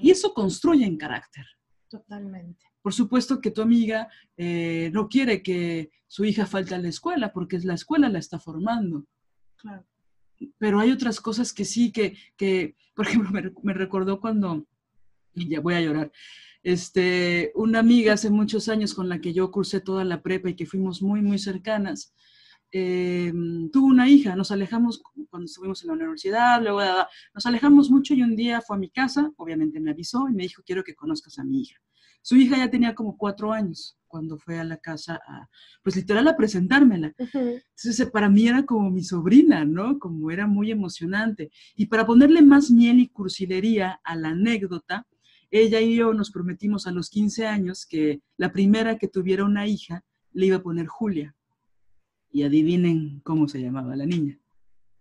Y eso construye en carácter. Totalmente. Por supuesto que tu amiga eh, no quiere que su hija falte a la escuela porque la escuela la está formando. Claro. Pero hay otras cosas que sí, que, que por ejemplo, me, me recordó cuando, y ya voy a llorar, este, una amiga hace muchos años con la que yo cursé toda la prepa y que fuimos muy, muy cercanas, eh, tuvo una hija, nos alejamos cuando estuvimos en la universidad, luego nos alejamos mucho y un día fue a mi casa, obviamente me avisó y me dijo, quiero que conozcas a mi hija. Su hija ya tenía como cuatro años cuando fue a la casa a, pues literal a presentármela. Entonces, eh, para mí era como mi sobrina, ¿no? Como era muy emocionante. Y para ponerle más miel y cursilería a la anécdota, ella y yo nos prometimos a los 15 años que la primera que tuviera una hija le iba a poner Julia. Y adivinen cómo se llamaba la niña,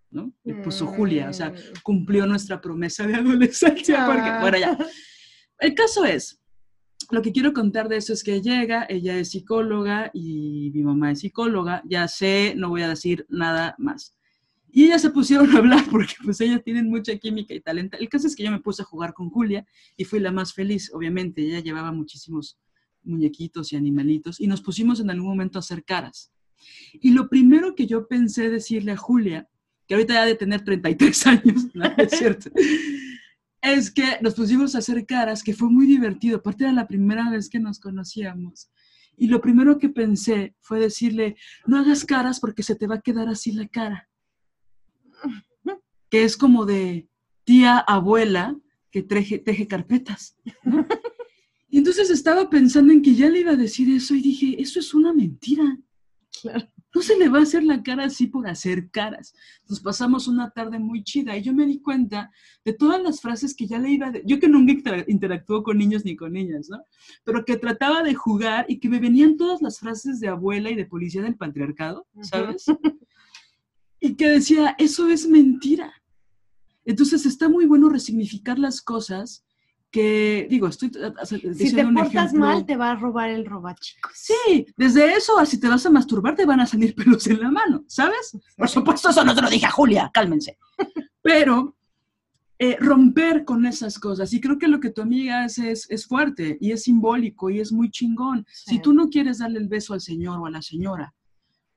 ¿no? Le puso Julia, o sea, cumplió nuestra promesa de adolescencia, porque, bueno, ya. El caso es, lo que quiero contar de eso es que llega, ella es psicóloga y mi mamá es psicóloga, ya sé, no voy a decir nada más. Y ellas se pusieron a hablar porque pues ellas tienen mucha química y talento. El caso es que yo me puse a jugar con Julia y fui la más feliz, obviamente. Ella llevaba muchísimos muñequitos y animalitos y nos pusimos en algún momento a hacer caras. Y lo primero que yo pensé decirle a Julia, que ahorita ya de tener 33 años, [LAUGHS] ¿no? es cierto, es que nos pusimos a hacer caras, que fue muy divertido. Aparte era la primera vez que nos conocíamos. Y lo primero que pensé fue decirle, no hagas caras porque se te va a quedar así la cara. Que es como de tía, abuela, que teje, teje carpetas. ¿no? Y entonces estaba pensando en que ya le iba a decir eso y dije, eso es una mentira. Claro. No se le va a hacer la cara así por hacer caras. Nos pasamos una tarde muy chida y yo me di cuenta de todas las frases que ya le iba a... de- Yo que nunca inter- interactúo con niños ni con niñas, ¿no? Pero que trataba de jugar y que me venían todas las frases de abuela y de policía del patriarcado, ¿sabes? y que decía, eso es mentira. Entonces está muy bueno resignificar las cosas que, digo, estoy eh, o sea, Si te diciendo un portas mal, te va a robar el robachicos. Sí, desde eso a si te vas a masturbar te van a salir [LAUGHS] pelos en la mano, ¿sabes? Por supuesto, eso no te lo dije a Julia, cálmense. [LAUGHS] Pero eh, romper con esas cosas, y creo que lo que tu amiga hace es, es fuerte y es simbólico y es muy chingón. Sí. Si tú no quieres darle el beso al señor o a la señora,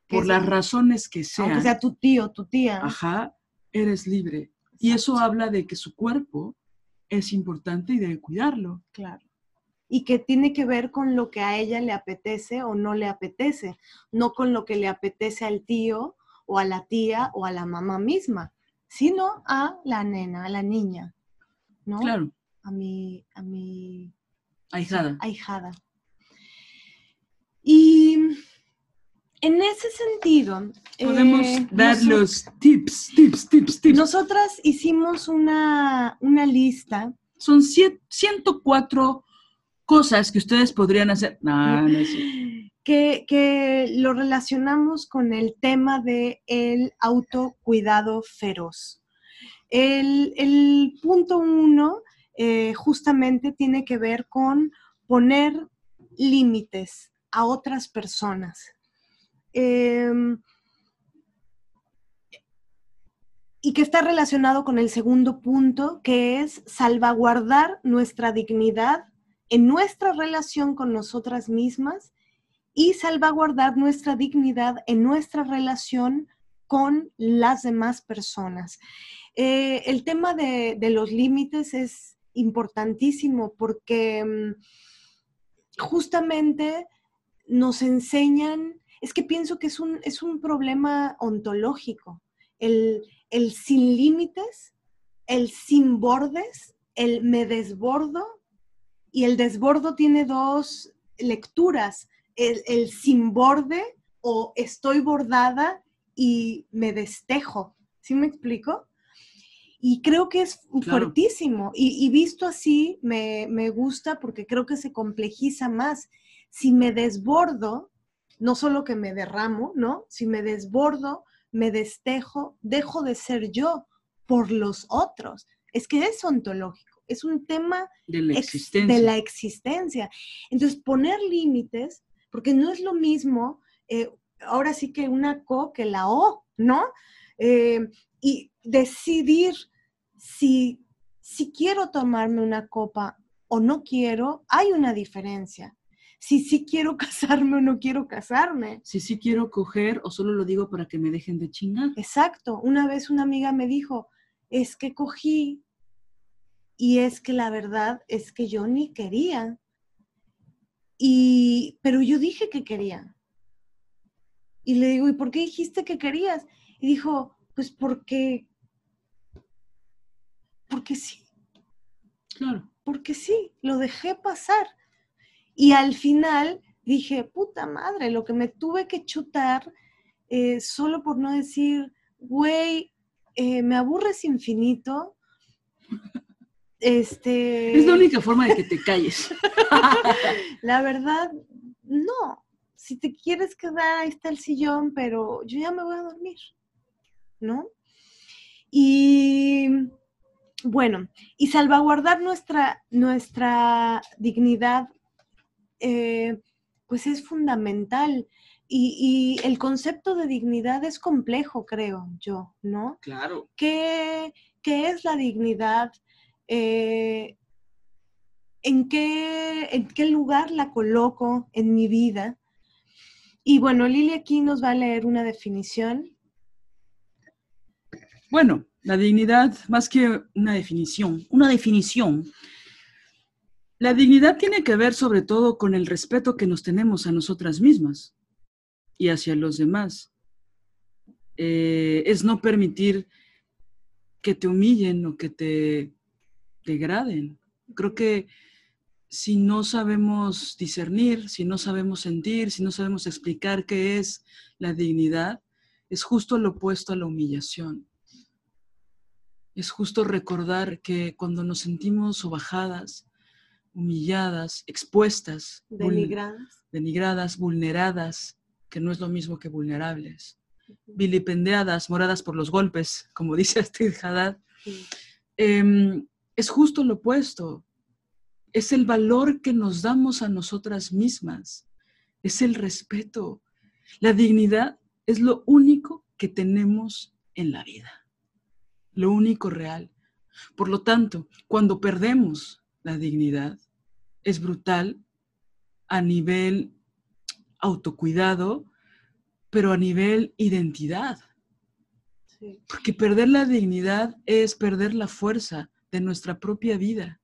por las razones que sean, Aunque sea tu tío, tu tía. ajá, eres libre. Y eso habla de que su cuerpo es importante y debe cuidarlo. Claro. Y que tiene que ver con lo que a ella le apetece o no le apetece, no con lo que le apetece al tío o a la tía o a la mamá misma, sino a la nena, a la niña, ¿no? Claro, A mi, a mi ahijada. ahijada. Y en ese sentido, Podemos eh, dar los tips, tips, tips, tips. Nosotras hicimos una, una lista Son cien- 104 cosas que ustedes podrían hacer. No, no es cierto. que, que lo relacionamos con el tema de el autocuidado feroz. El, el punto uno eh, justamente tiene que ver con poner límites a otras personas. Em, y que está relacionado con el segundo punto, que es salvaguardar nuestra dignidad en nuestra relación con nosotras mismas y salvaguardar nuestra dignidad en nuestra relación con las demás personas. Eh, el tema de, los límites es importantísimo porque mm, justamente nos enseñan, es que pienso que es un, es un problema ontológico, el, el sin límites, el sin bordes, el me desbordo, y el desbordo tiene dos lecturas, el, el sin borde o estoy bordada y me destejo. ¿Sí me explico? Y creo que es Claro. fuertísimo. Y, y visto así, me, me gusta porque creo que se complejiza más. Si me desbordo, no solo que me derramo, ¿no? Si me desbordo, me destejo, dejo de ser yo por los otros. Es que es ontológico, es un tema De la ex- existencia. de la existencia. Entonces, poner límites, porque no es lo mismo, eh, ahora sí que una co que la o, ¿no? Eh, y decidir si, si quiero tomarme una copa o no quiero, hay una diferencia. Si sí quiero [LAUGHS] casarme o no quiero casarme. Si sí quiero coger o solo lo digo para que me dejen de chingar. Exacto. Una vez una amiga me dijo, es que cogí y es que la verdad es que yo ni quería. Y, pero yo dije que quería. Y le digo, ¿y por qué dijiste que querías? Y dijo, pues porque, porque sí, Claro. porque sí, lo dejé pasar. Y al final dije, puta madre, lo que me tuve que chutar eh, solo por no decir, güey, eh, me aburres infinito. Este, [LAUGHS] Es la única forma de que te calles. [LAUGHS] la verdad, no. Si te quieres quedar, ahí está el sillón, pero yo ya me voy a dormir, ¿no? Y bueno, y salvaguardar nuestra, nuestra dignidad, eh, pues es fundamental. Y, y el concepto de dignidad es complejo, creo yo, ¿no? Claro. ¿Qué, qué es la dignidad? Eh, ¿en, qué, ¿En qué lugar la coloco en mi vida? Y bueno, Lili aquí nos va a leer una definición. Bueno, la dignidad, más que una definición, una definición. La dignidad tiene que ver sobre todo con el respeto que nos tenemos a nosotras mismas y hacia los demás. Eh, es no permitir que te humillen o que te degraden. Creo que si no sabemos discernir, si no sabemos sentir, si no sabemos explicar qué es la dignidad, es justo lo opuesto a la humillación. Es justo recordar que cuando nos sentimos sobajadas, humilladas, expuestas, denigradas, denigradas vulneradas, que no es lo mismo que vulnerables, vilipendiadas, moradas por los golpes, como [LAUGHS] dice Astrid Haddad, em, es justo lo opuesto. Es el valor que nos damos a nosotras mismas, es el respeto. La dignidad es lo único que tenemos en la vida, lo único real. Por lo tanto, cuando perdemos la dignidad, es brutal a nivel autocuidado, pero a nivel identidad. Porque perder la dignidad es perder la fuerza de nuestra propia vida.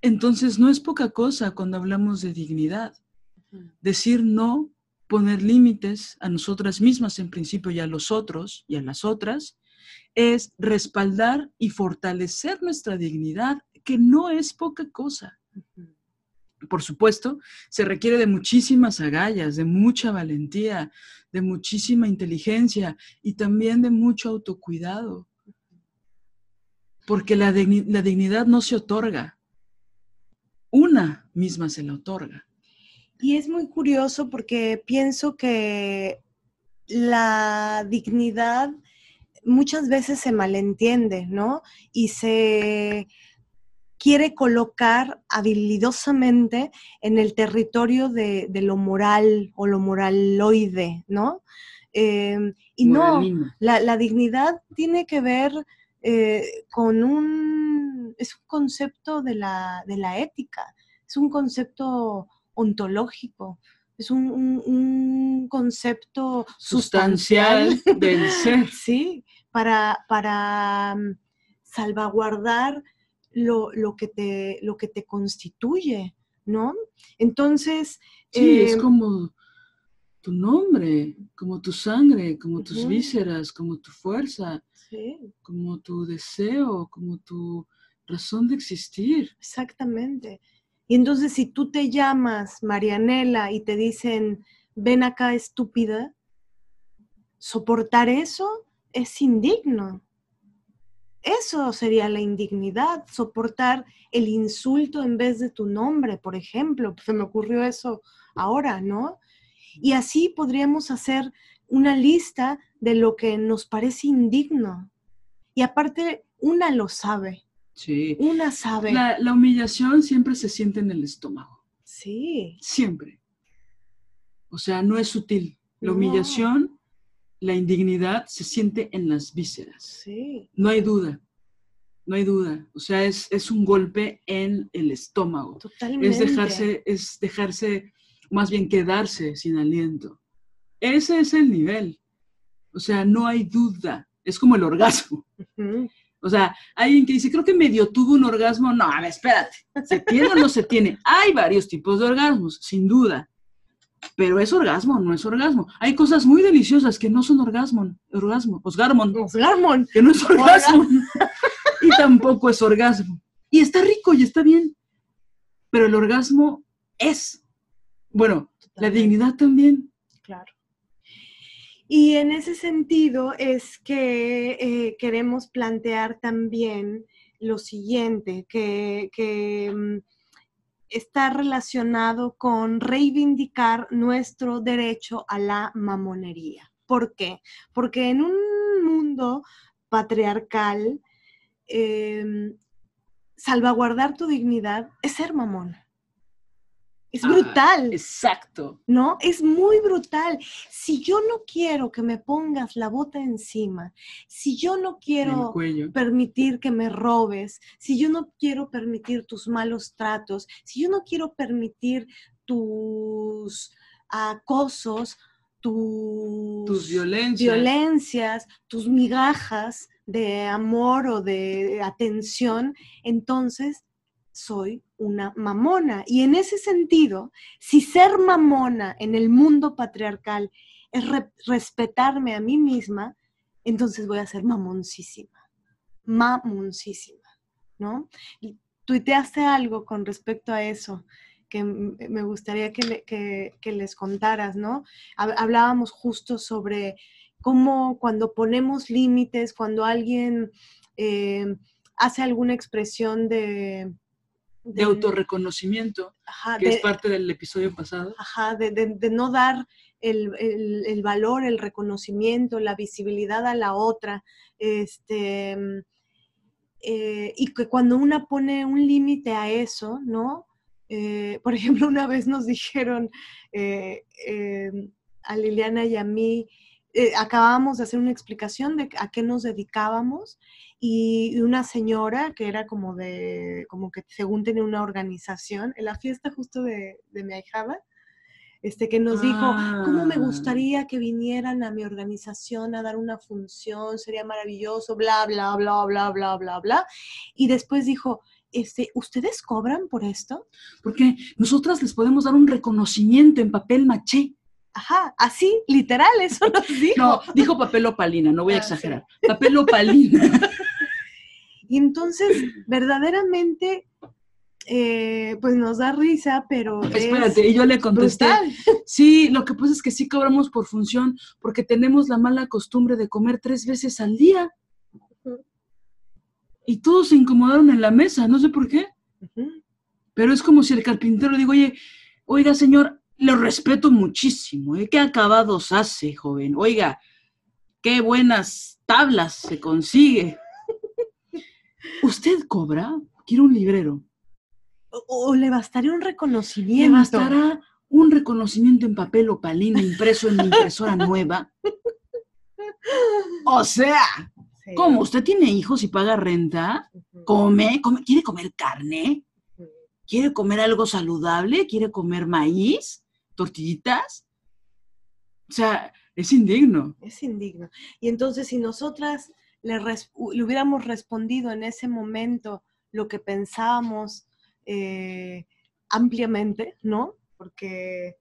Entonces no es poca cosa cuando hablamos de dignidad. Decir no, poner límites a nosotras mismas en principio y a los otros y a las otras, es respaldar y fortalecer nuestra dignidad, que no es poca cosa. Por supuesto, se requiere de muchísimas agallas, de mucha valentía, de muchísima inteligencia y también de mucho autocuidado. Porque la, dignidad no se otorga, una misma se la otorga. Y es muy curioso porque pienso que la dignidad muchas veces se malentiende, ¿no? Y se quiere colocar habilidosamente en el territorio de, lo moral o lo moraloide, ¿no? Em, y no, la, dignidad tiene que ver eh, con un, es un concepto de la, ética, es un concepto ontológico, es un, concepto sustancial, del ser. [LAUGHS] Sí, para, para mm, salvaguardar lo, que, te, lo que te constituye, ¿no? Entonces... Sí, es eh, como tu nombre, como tu sangre, como tus vísceras, como tu fuerza, como tu deseo, como tu razón de existir. Exactamente. Y entonces si tú te llamas Marianela y te dicen, ven acá estúpida, soportar eso es indigno. Eso sería la indignidad, soportar el insulto en vez de tu nombre, por ejemplo. Se me ocurrió eso ahora, ¿no? Y así podríamos hacer una lista de lo que nos parece indigno. Y aparte, una lo sabe. Sí. Una sabe. La, humillación siempre se siente en el estómago. Sí. Siempre. O sea, no es sutil. La humillación la indignidad se siente en las vísceras. Sí. No hay duda, no hay duda. O sea, es, es un golpe en el estómago. Totalmente. Es dejarse, es dejarse, más bien quedarse sin aliento. Ese es el nivel. O sea, no hay duda. Es como el orgasmo. O sea, alguien que dice, creo que medio tuvo un orgasmo. No, a ver, espérate. ¿Se tiene o no se tiene? Hay varios tipos de orgasmos, sin duda. Pero es orgasmo, no es orgasmo. Hay cosas muy deliciosas que no son orgasmo, orgasmo, osgarmon. Osgarmon. Que no es orgasmo. [LAUGHS] y tampoco es orgasmo. Y está rico y está bien. Pero el orgasmo es. Bueno, la dignidad también. Claro. Y en ese sentido es que eh, queremos plantear también lo siguiente, que, que mm, está relacionado con reivindicar nuestro derecho a la mamonería. ¿Por qué? Porque en un mundo patriarcal, em, salvaguardar tu dignidad es ser mamón. Es ah, brutal. exacto. ¿No? Es muy brutal. Si yo no quiero que me pongas la bota encima, si yo no quiero permitir que me robes, si yo no quiero permitir tus malos tratos, si yo no quiero permitir tus acosos, tus, tus violencias. violencias, tus migajas de amor o de atención, entonces soy una mamona. Y en ese sentido, si ser mamona en el mundo patriarcal es respetarme a mí misma, entonces voy a ser mamoncísima. Mamoncísima. ¿no? Tuiteaste algo con respecto a eso que me gustaría que, les contaras, ¿no? Hablábamos justo sobre cómo cuando ponemos límites, cuando alguien eh, hace alguna expresión de... De, autorreconocimiento, que es parte del episodio pasado. Ajá, de, no dar el, valor, el reconocimiento, la visibilidad a la otra, este, eh, y que cuando una pone un límite a eso, ¿no? Eh, por [LAUGHS] ejemplo, una vez nos dijeron a Liliana y a mí, eh, acabábamos de hacer una explicación de a qué nos dedicábamos y una señora que era como de, como que según tenía una organización, en la fiesta justo de, de mi ahijada, este, que nos dijo, ¿cómo me ah. gustaría que vinieran a mi organización a dar una función? Sería maravilloso, bla, bla, bla, bla, bla, bla, bla. Y después dijo, este, ¿ustedes cobran por esto? Porque nosotras les podemos dar un reconocimiento en papel maché. Ajá, así, literal, [LAUGHS] eso nos dijo. No, dijo papel opalina, no voy a exagerar. Papel opalina. [LAUGHS] Y entonces, verdaderamente, eh, pues nos da risa, pero. Espérate, y yo le contesté. Sí, lo que pasa es que sí cobramos por función, porque tenemos la mala costumbre de comer tres veces al día. Y todos se incomodaron en la mesa, no sé por qué. Pero es como si el carpintero digo, oye, oiga, señor, lo respeto muchísimo. ¿eh? ¿Qué acabados hace, joven? Oiga, qué buenas tablas se consigue. ¿Usted cobra? Quiero un librero. O, le bastaría un reconocimiento. Le bastará un reconocimiento en papel opalina impreso en mi impresora nueva. O sea, ¿cómo? ¿Usted tiene hijos y paga renta? ¿Come? ¿Come? ¿Quiere comer carne? ¿Quiere comer algo saludable? ¿Quiere comer maíz? Tortillitas. O sea, es indigno. Es indigno. Y entonces si nosotras le, hubiéramos respondido en ese momento lo que pensábamos eh, ampliamente, ¿no? Porque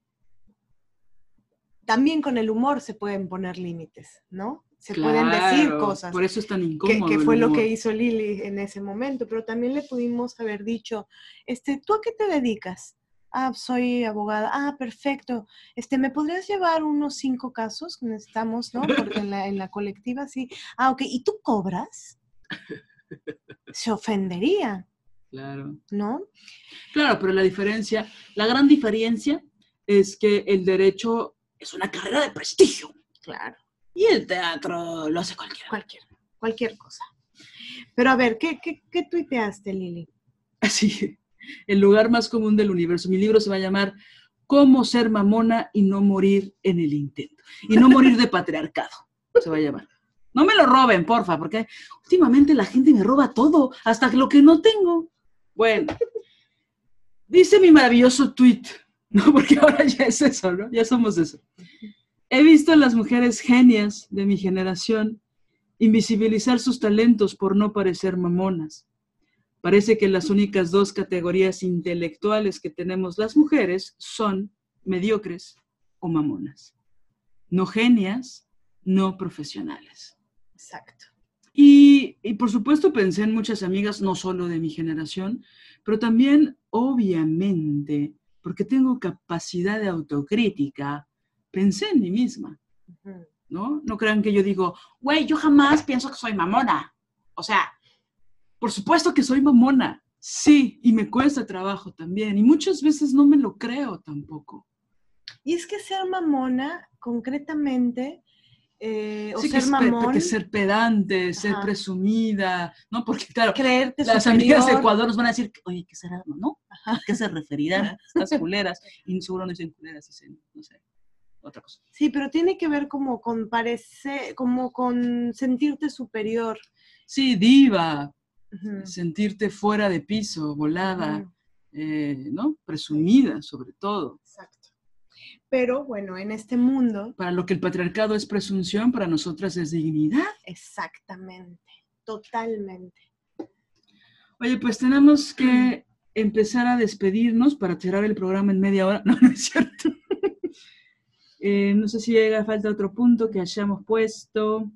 también con el humor se pueden poner límites, ¿no? Se pueden decir cosas. Por eso es tan incómodo. Que, fue lo que hizo Lili en ese momento, pero también le pudimos haber dicho, este, ¿tú a qué te dedicas? Ah, soy abogada. Ah, perfecto. Este, ¿me podrías llevar unos cinco casos que necesitamos, no? Porque en la, en la colectiva sí. Ah, ok. ¿Y tú cobras? Se ofendería. Claro. ¿No? Claro, pero la diferencia, la gran diferencia es que el derecho es una carrera de prestigio. Claro. Y el teatro lo hace cualquiera. Cualquier, cualquier cosa. Pero a ver, ¿qué, qué, qué tuiteaste, Lili? Así, el lugar más común del universo. Mi libro se va a llamar Cómo ser mamona y no morir en el intento. Y no morir de patriarcado, se va a llamar. No me lo roben, porfa, porque últimamente la gente me roba todo, hasta lo que no tengo. Bueno, dice mi maravilloso tweet, ¿no? [LAUGHS] Porque ahora ya es eso, ¿no? Ya somos eso. He visto a las mujeres genias de mi generación invisibilizar sus talentos por no parecer mamonas. Parece que las únicas dos categorías intelectuales que tenemos las mujeres son mediocres o mamonas. No genias, no profesionales. Exacto. Y, por supuesto pensé en muchas amigas, no solo de mi generación, pero también, obviamente, porque tengo capacidad de autocrítica, pensé en mí misma. ¿No? No crean que yo digo, güey, yo jamás pienso que soy mamona. O sea, por supuesto que soy mamona, sí, y me cuesta trabajo también, y muchas veces no me lo creo tampoco. Y es que ser mamona, concretamente, eh, o sí, ser que mamón. Que ser pedante, ser presumida, ¿no? Porque claro, Creerte las amigas de Ecuador nos van a decir, oye, ¿qué será? ¿No? ¿A qué se referirán estas culeras? Y seguro no dicen culeras, dicen, no sé, otra cosa. Sí, pero tiene que ver como con parecer, como con sentirte superior. Sí, diva, sentirte fuera de piso, volada, eh, ¿no? Presumida sobre todo. Exacto. Pero bueno, en este mundo... Para lo que el patriarcado es presunción, para nosotras es dignidad. Exactamente, totalmente. Oye, pues tenemos que empezar a despedirnos para cerrar el programa en media hora. [LAUGHS] No, no es cierto. [LAUGHS] Eh, no sé si llega falta otro punto que hayamos puesto.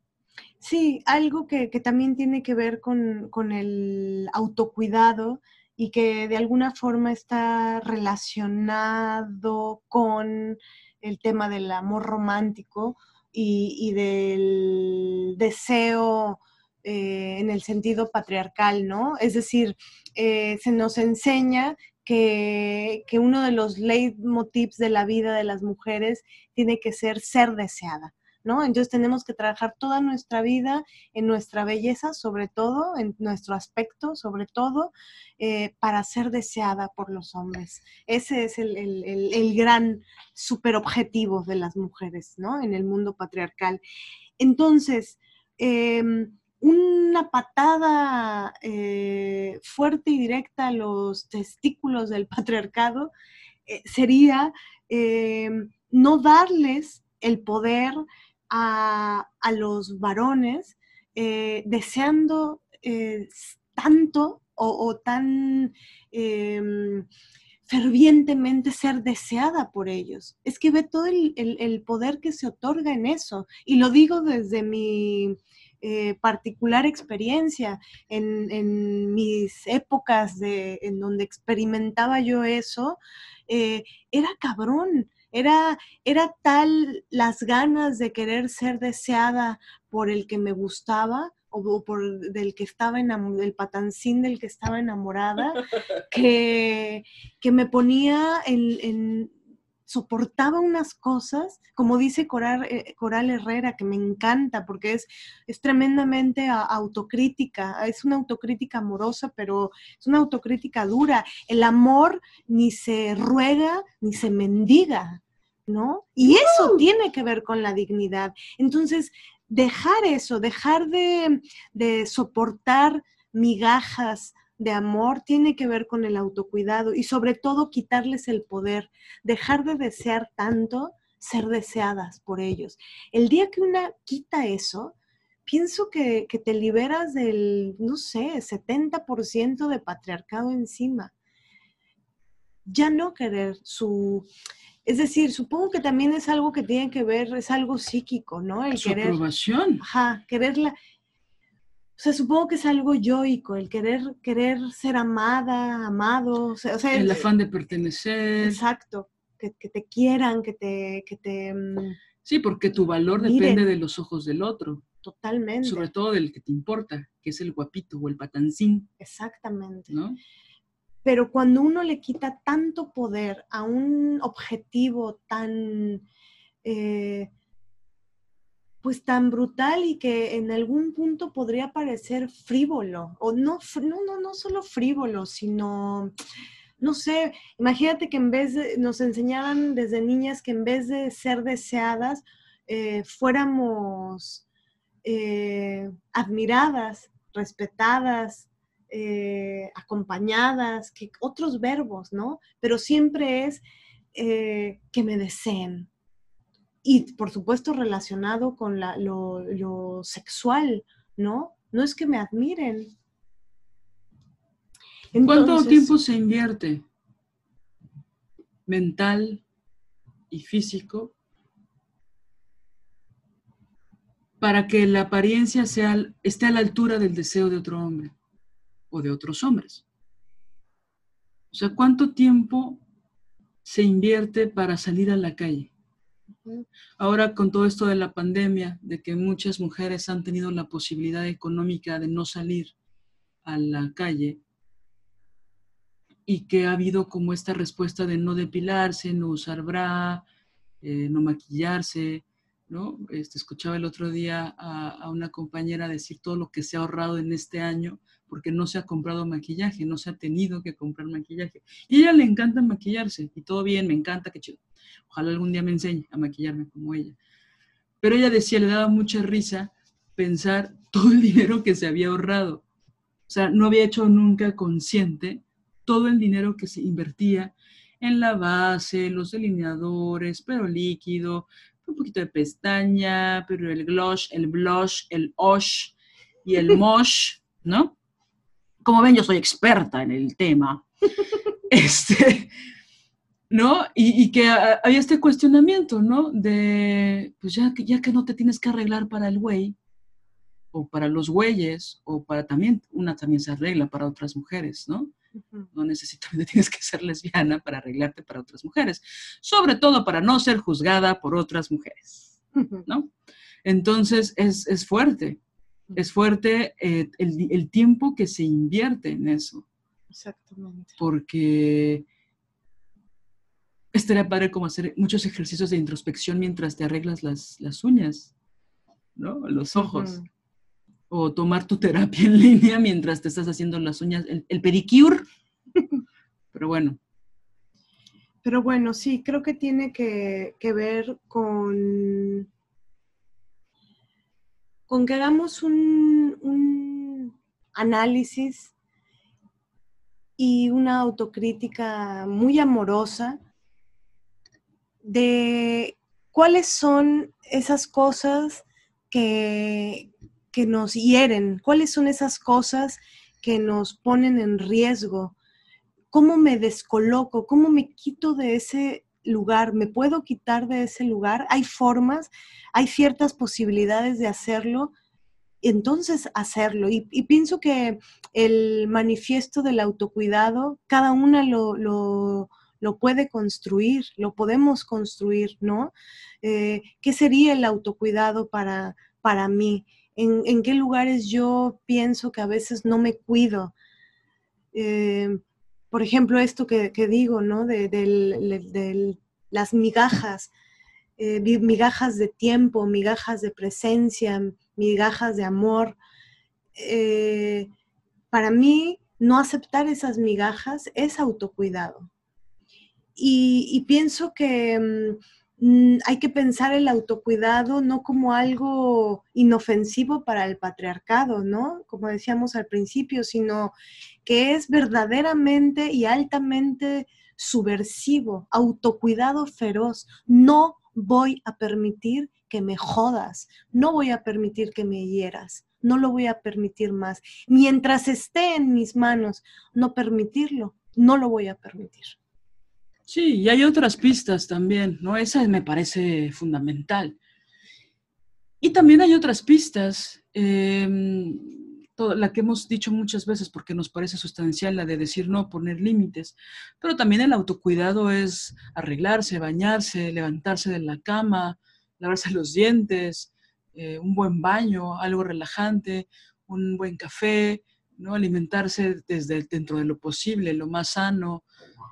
Sí, algo que, también tiene que ver con, con, el autocuidado y que de alguna forma está relacionado con el tema del amor romántico y, del deseo eh, en el sentido patriarcal, ¿no? Es decir, eh, se nos enseña que, que, uno de los leitmotivs de la vida de las mujeres tiene que ser ser deseada. ¿No? Entonces tenemos que trabajar toda nuestra vida en nuestra belleza, sobre todo, en nuestro aspecto, sobre todo, eh, para ser deseada por los hombres. Ese es el, gran super objetivo de las mujeres, ¿no? En el mundo patriarcal. Entonces, em, una patada eh, fuerte y directa a los testículos del patriarcado eh, sería em, no darles el poder a, los varones eh, deseando eh, tanto o, tan em, fervientemente ser deseada por ellos. Es que ve todo el, poder que se otorga en eso. Y lo digo desde mi eh, particular experiencia, en, mis épocas de, en donde experimentaba yo eso, era cabrón era, era tal las ganas de querer ser deseada por el que me gustaba o por del que estaba enamorada, del patancín del que estaba enamorada, [LAUGHS] que, que me ponía en, soportaba unas cosas, como dice Coral, eh, Coral, Herrera, que me encanta porque es, es tremendamente autocrítica, es una autocrítica amorosa, pero es una autocrítica dura. El amor ni se ruega ni se mendiga, ¿no? Y eso tiene que ver con la dignidad. Entonces, dejar eso, dejar de, de soportar migajas de amor tiene que ver con el autocuidado y sobre todo quitarles el poder, dejar de desear tanto, ser deseadas por ellos. El día que una quita eso, pienso que, que te liberas del, no sé, 70% de patriarcado encima. Ya no querer su, es decir, supongo que también es algo que tiene que ver, es algo psíquico, ¿no? El Su aprobación. Ajá, quererla, o sea, supongo que es algo yoico, el querer, querer ser amada, amado. O sea, el afán de pertenecer. Exacto, que, te quieran, que te... Que te mm, sí, porque tu valor depende de los ojos del otro. Totalmente. Sobre todo del que te importa, que es el guapito o el patancín. Exactamente. ¿no? Pero cuando uno le quita tanto poder a un objetivo tan... Eh, pues tan brutal y que en algún punto podría parecer frívolo, o no, no, no, no solo frívolo, sino, no sé, imagínate que en vez de, nos enseñaban desde niñas que en vez de ser deseadas, eh, fuéramos eh, admiradas, respetadas, eh, acompañadas, que otros verbos, ¿no? Pero siempre es que me deseen, y por supuesto relacionado con lo, sexual, ¿no? No es que me admiren. ¿Cuánto tiempo se invierte mental y físico para que la apariencia sea, esté a la altura del deseo de otro hombre o de otros hombres? O sea, ¿cuánto tiempo se invierte para salir a la calle? Ahora con todo esto de la pandemia, de que muchas mujeres han tenido la posibilidad económica de no salir a la calle y que ha habido como esta respuesta de no depilarse, no usar bra, eh, no maquillarse, ¿no? Este, escuchaba el otro día a, una compañera decir todo lo que se ha ahorrado en este año porque no se ha comprado maquillaje, no se ha tenido que comprar maquillaje. Y ella le encanta maquillarse y todo bien, me encanta, qué chido. Ojalá algún día me enseñe a maquillarme como ella. Pero ella decía, le daba mucha risa pensar [LAUGHS] todo el dinero que se había ahorrado. O sea, no había hecho nunca consciente todo el dinero que se invertía en la base, los delineadores, pero líquido, un poquito de pestaña, pero el gloss, el blush, el osh y el [LAUGHS] mosh, ¿no? Como ven, yo soy experta en el tema. [LAUGHS] Este, ¿no? Y, que había este cuestionamiento, ¿no? De, pues ya, ya que no te tienes que arreglar para el güey, o para los güeyes, o para también, una también se arregla para otras mujeres, ¿no? No necesariamente [LAUGHS] tienes que ser lesbiana para arreglarte para otras mujeres, sobre todo para no ser juzgada por otras mujeres, ¿no? Entonces es, fuerte, es fuerte eh, el, tiempo que se invierte en eso. Exactamente. Porque estaría padre como hacer muchos ejercicios de introspección mientras te arreglas las, uñas, ¿no? Los ojos o tomar tu terapia en [LAUGHS] línea mientras te estás haciendo las uñas, el, pedicure. [LAUGHS] Pero bueno. Pero bueno, sí, creo que tiene que, ver con, con que hagamos un, un análisis y una autocrítica muy amorosa de cuáles son esas cosas que, que nos hieren? ¿Cuáles son esas cosas que nos ponen en riesgo? ¿Cómo me descoloco? ¿Cómo me quito de ese lugar? ¿Me puedo quitar de ese lugar? Hay formas, hay ciertas posibilidades de hacerlo. Entonces, hacerlo. Y, pienso que el manifiesto del autocuidado, cada una lo, lo, puede construir, lo podemos construir, ¿no? Eh, ¿Qué sería el autocuidado para, para mí? en, qué lugares yo pienso que a veces no me cuido. Eh, por ejemplo, esto que, digo, ¿no? De, las migajas, eh, migajas de tiempo, migajas de presencia, migajas de amor. Para mí, no aceptar esas migajas es autocuidado. Y pienso que mm, Mm, hay que pensar el autocuidado no como algo inofensivo para el patriarcado, ¿no? Como decíamos al principio, sino que es verdaderamente y altamente subversivo, autocuidado feroz. No voy a permitir que me jodas, no voy a permitir que me hieras, no lo voy a permitir más. Mientras esté en mis manos no permitirlo, no lo voy a permitir. Sí, y hay otras pistas también, ¿no? Esa me parece fundamental. Y también hay otras pistas, em, la que hemos dicho muchas veces porque nos parece sustancial, la de decir no, poner límites, pero también el autocuidado es arreglarse, bañarse, levantarse de la cama, lavarse los dientes, eh, un buen baño, algo relajante, un buen café, ¿no? alimentarse desde dentro de lo posible, lo más sano,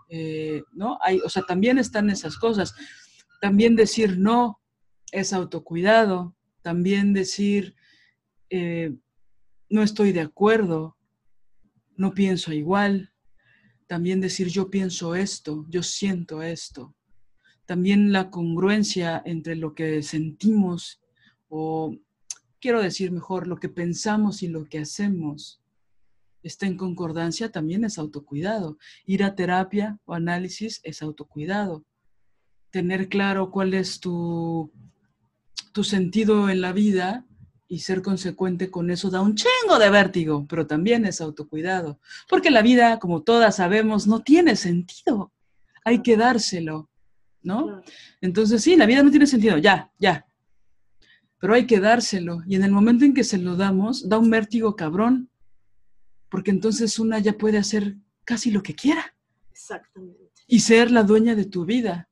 eh, ¿no? Hay, o sea, también están esas cosas. También decir no es autocuidado, también decir eh, no estoy de acuerdo, no pienso igual, también decir yo pienso esto, yo siento esto, también la congruencia entre lo que sentimos o quiero decir mejor lo que pensamos y lo que hacemos está en concordancia, también es autocuidado. Ir a terapia o análisis es autocuidado. Tener claro cuál es tu, tu sentido en la vida y ser consecuente con eso da un chingo de vértigo, pero también es autocuidado. Porque la vida, como todas sabemos, no tiene sentido. Hay que dárselo, ¿no? Entonces, sí, la vida no tiene sentido, ya, ya. Pero hay que dárselo. Y en el momento en que se lo damos, da un vértigo cabrón porque entonces una ya puede hacer casi lo que quiera. Exactamente. Y ser la dueña de tu vida.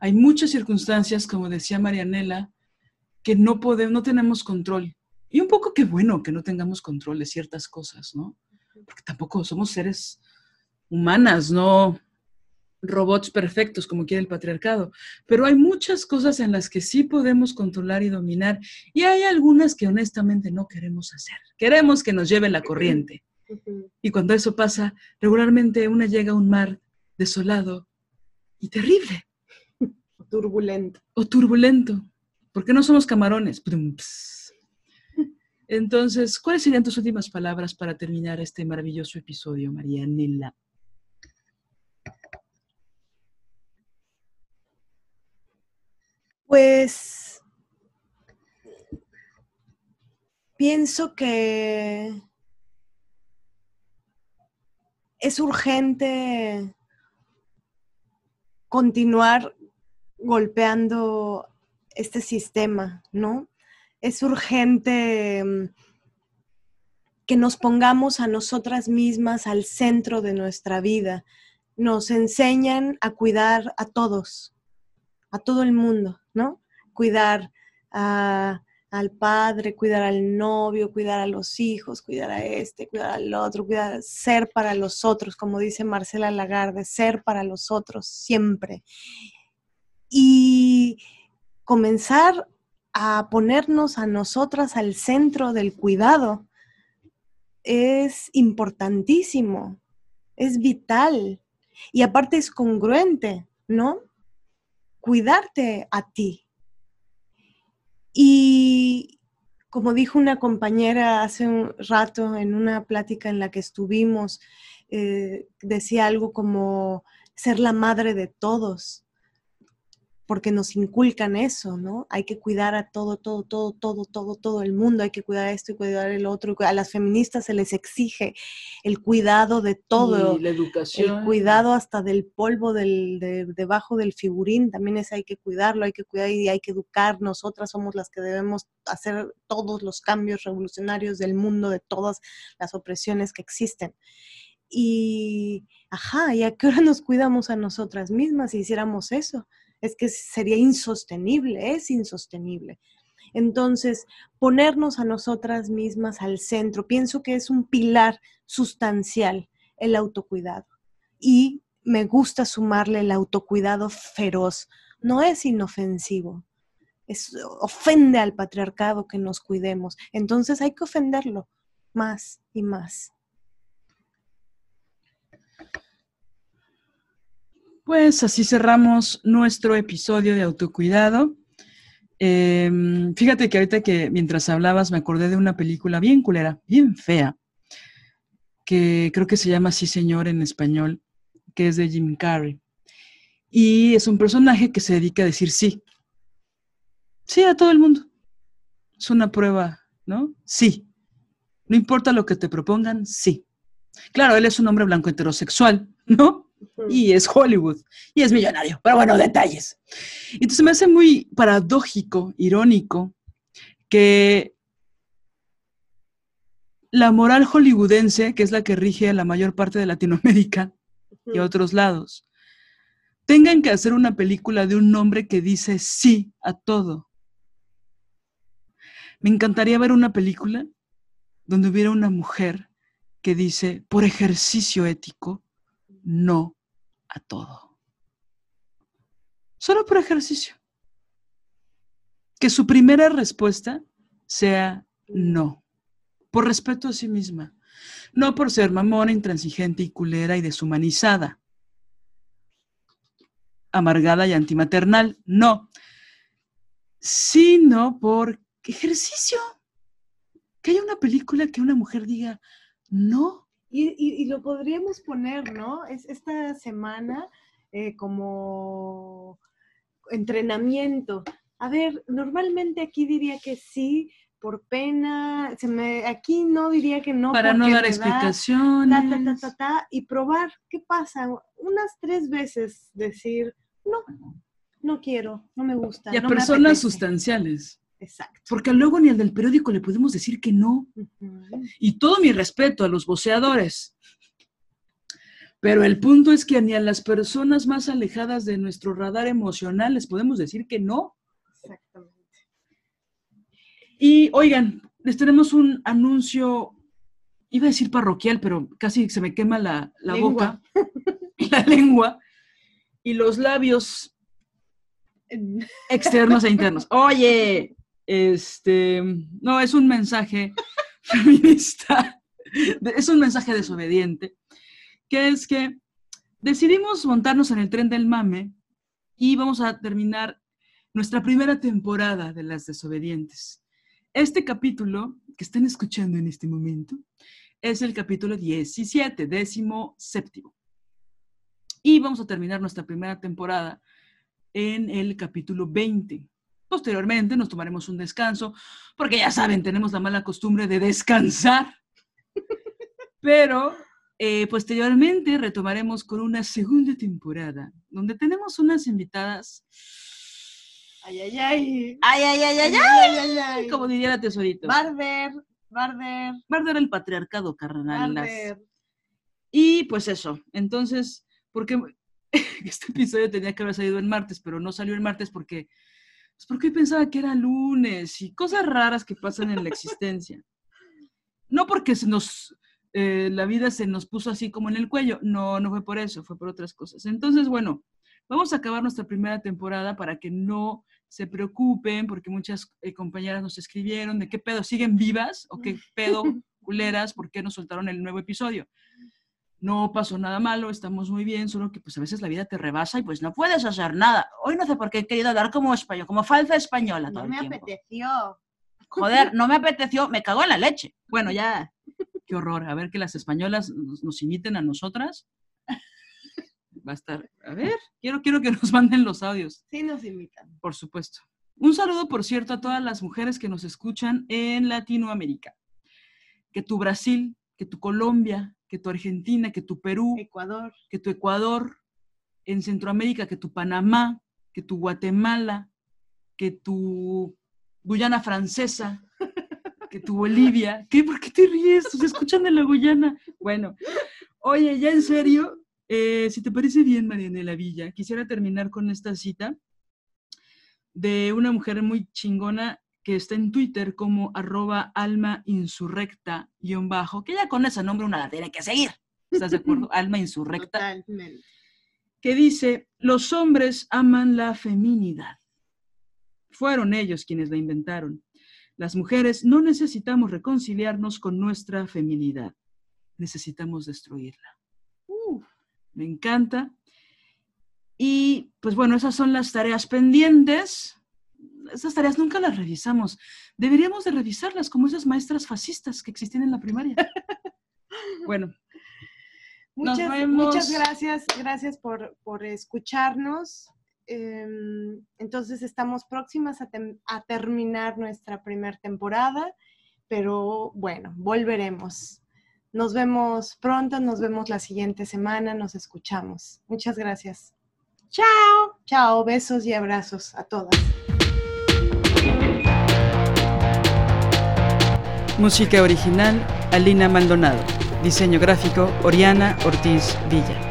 Hay muchas circunstancias, como decía Marianela, que no podemos, no tenemos control. Y un poco qué bueno que no tengamos control de ciertas cosas, ¿no? Porque tampoco somos seres humanas, no robots perfectos como quiere el patriarcado. Pero hay muchas cosas en las que sí podemos controlar y dominar y hay algunas que honestamente no queremos hacer. Queremos que nos lleve la corriente. Y cuando eso pasa, regularmente una llega a un mar desolado y terrible. O [LAUGHS] turbulento. O turbulento, porque no somos camarones. [LAUGHS] Entonces, ¿cuáles serían tus últimas palabras para terminar este maravilloso episodio, Marianela? Pues pienso que es urgente continuar golpeando este sistema, ¿no? Es urgente mm, que nos pongamos a nosotras mismas al centro de nuestra vida. Nos enseñan a cuidar a todos, a todo el mundo, ¿no? Cuidar al padre, cuidar al novio, cuidar a los hijos, cuidar a este, cuidar al otro, cuidar, ser para los otros, como dice Marcela Lagarde, ser para los otros siempre. Y comenzar a ponernos a nosotras al centro del cuidado es importantísimo, es vital y aparte es congruente, ¿no? Cuidarte a ti. Y como dijo una compañera hace un rato en una plática en la que estuvimos, eh, decía algo como ser la madre de todos porque nos inculcan eso, ¿no? Hay que cuidar a todo, todo, todo, todo, todo, todo el mundo, hay que cuidar esto y cuidar el otro. A las feministas se les exige el cuidado de todo. la educación. El cuidado hasta del polvo del, de, debajo del figurín, también es hay que cuidarlo, hay que cuidar y hay que educar. Nosotras somos las que debemos hacer todos los cambios revolucionarios del mundo, de todas las opresiones que existen. Y, ajá, ¿y a qué hora nos cuidamos a nosotras mismas si hiciéramos eso? Es que sería insostenible, es insostenible. Entonces, ponernos a nosotras mismas al centro, pienso que es un pilar sustancial el autocuidado. Y me gusta sumarle el autocuidado feroz. No es inofensivo, es, ofende al patriarcado que nos cuidemos. Entonces hay que ofenderlo más y más. Pues así cerramos nuestro episodio de autocuidado. Em, fíjate que ahorita que mientras hablabas me acordé de una película bien culera, bien fea, que creo que se llama Sí Señor en español, que es de Jim Carrey. Y es un personaje que se dedica a decir sí. Sí a todo el mundo. Es una prueba, ¿no? Sí. No importa lo que te propongan, sí. Claro, él es un hombre blanco heterosexual, ¿no? Y es Hollywood y es millonario. Pero bueno, detalles. Entonces me hace muy paradójico, irónico, que la moral hollywoodense, que es la que rige a la mayor parte de Latinoamérica y a otros lados, tengan que hacer una película de un hombre que dice sí a todo. Me encantaría ver una película donde hubiera una mujer que dice, por ejercicio ético, no a todo. Solo por ejercicio. Que su primera respuesta sea no, por respeto a sí misma, no por ser mamona, intransigente y culera y deshumanizada, amargada y antimaternal, no, sino por ejercicio. Que haya una película que una mujer diga no y, lo podríamos poner, ¿no? Es esta semana eh, como entrenamiento. A ver, normalmente aquí diría que sí, por pena, se me, aquí no diría que no. Para no dar explicaciones. y probar qué pasa. Unas tres veces decir, no, no quiero, no me gusta. Y a personas sustanciales. Exacto. Porque luego ni al del periódico le podemos decir que no. Y todo mi respeto a los voceadores. Pero el punto es que ni a las personas más alejadas de nuestro radar emocional les podemos decir que no. Exactamente. Y oigan, les tenemos un anuncio, iba a decir parroquial, pero casi se me quema la, la boca, [LAUGHS] la lengua y los labios externos e internos. [LAUGHS] Oye, este, no, es un mensaje [LAUGHS] feminista, es un mensaje desobediente, que es que decidimos montarnos en el tren del mame y vamos a terminar nuestra primera temporada de las desobedientes. Este capítulo que están escuchando en este momento es el capítulo 17, décimo séptimo. Y vamos a terminar nuestra primera temporada en el capítulo 20. Posteriormente nos tomaremos un descanso, porque ya saben, tenemos la mala costumbre de descansar. Pero eh, posteriormente retomaremos con una segunda temporada, donde tenemos unas invitadas. Ay, ay, ay. Ay, ay, ay, ay, ay. Como diría la tesorito. Barber. Barder. Barder el patriarcado, carnalas. Y pues eso, entonces, porque [LAUGHS] este episodio tenía que haber salido el martes, pero no salió el martes porque, pues porque pensaba que era lunes y cosas raras que pasan en la existencia. No porque se nos, eh, la vida se nos puso así como en el cuello, no, no fue por eso, fue por otras cosas. Entonces, bueno, vamos a acabar nuestra primera temporada para que no se preocupen, porque muchas eh, compañeras nos escribieron de qué pedo, ¿siguen vivas? ¿O qué pedo, [LAUGHS] culeras, por qué nos soltaron el nuevo episodio? No pasó nada malo, estamos muy bien, solo que pues a veces la vida te rebasa y pues no puedes hacer nada. Hoy no sé por qué he querido hablar como español, como falsa española. No me apeteció. Joder, [LAUGHS] no me apeteció, me cago en la leche. Bueno, ya, qué horror. A ver que las españolas nos, imiten a nosotras. Va a estar, a ver, quiero, quiero que nos manden los audios. Sí, nos imitan. Por supuesto. Un saludo, por cierto, a todas las mujeres que nos escuchan en Latinoamérica. Que tu Brasil, que tu Colombia, que tu Argentina, que tu Perú, Ecuador, que tu Ecuador, en Centroamérica, que tu Panamá, que tu Guatemala, que tu Guyana francesa, [LAUGHS] que tu Bolivia. ¿Qué? ¿Por qué te ríes? ¿Se escuchan de la Guyana? Bueno, oye, ya en serio, eh, si te parece bien, Marianela Villa, quisiera terminar con esta cita de una mujer muy chingona que está en Twitter como arroba alma insurrecta guion bajo, que ya con ese nombre una la tiene que seguir. ¿Estás de acuerdo? [LAUGHS] alma insurrecta. Totalmente. Que dice, los hombres aman la feminidad. Fueron ellos quienes la inventaron. Las mujeres no necesitamos reconciliarnos con nuestra feminidad. Necesitamos destruirla. me encanta. Y pues bueno, esas son las tareas pendientes esas tareas nunca las revisamos. Deberíamos de revisarlas como esas maestras fascistas que existen en la primaria. [LAUGHS] bueno. Muchas, muchas gracias, gracias por, escucharnos. Em, entonces estamos próximas a, a terminar nuestra primera temporada, pero bueno, volveremos. Nos vemos pronto, nos vemos la siguiente semana, nos escuchamos. Muchas gracias. Chao. Chao, besos y abrazos a todas. Música original, Alina Maldonado. Diseño gráfico, Oriana Ortiz Villa.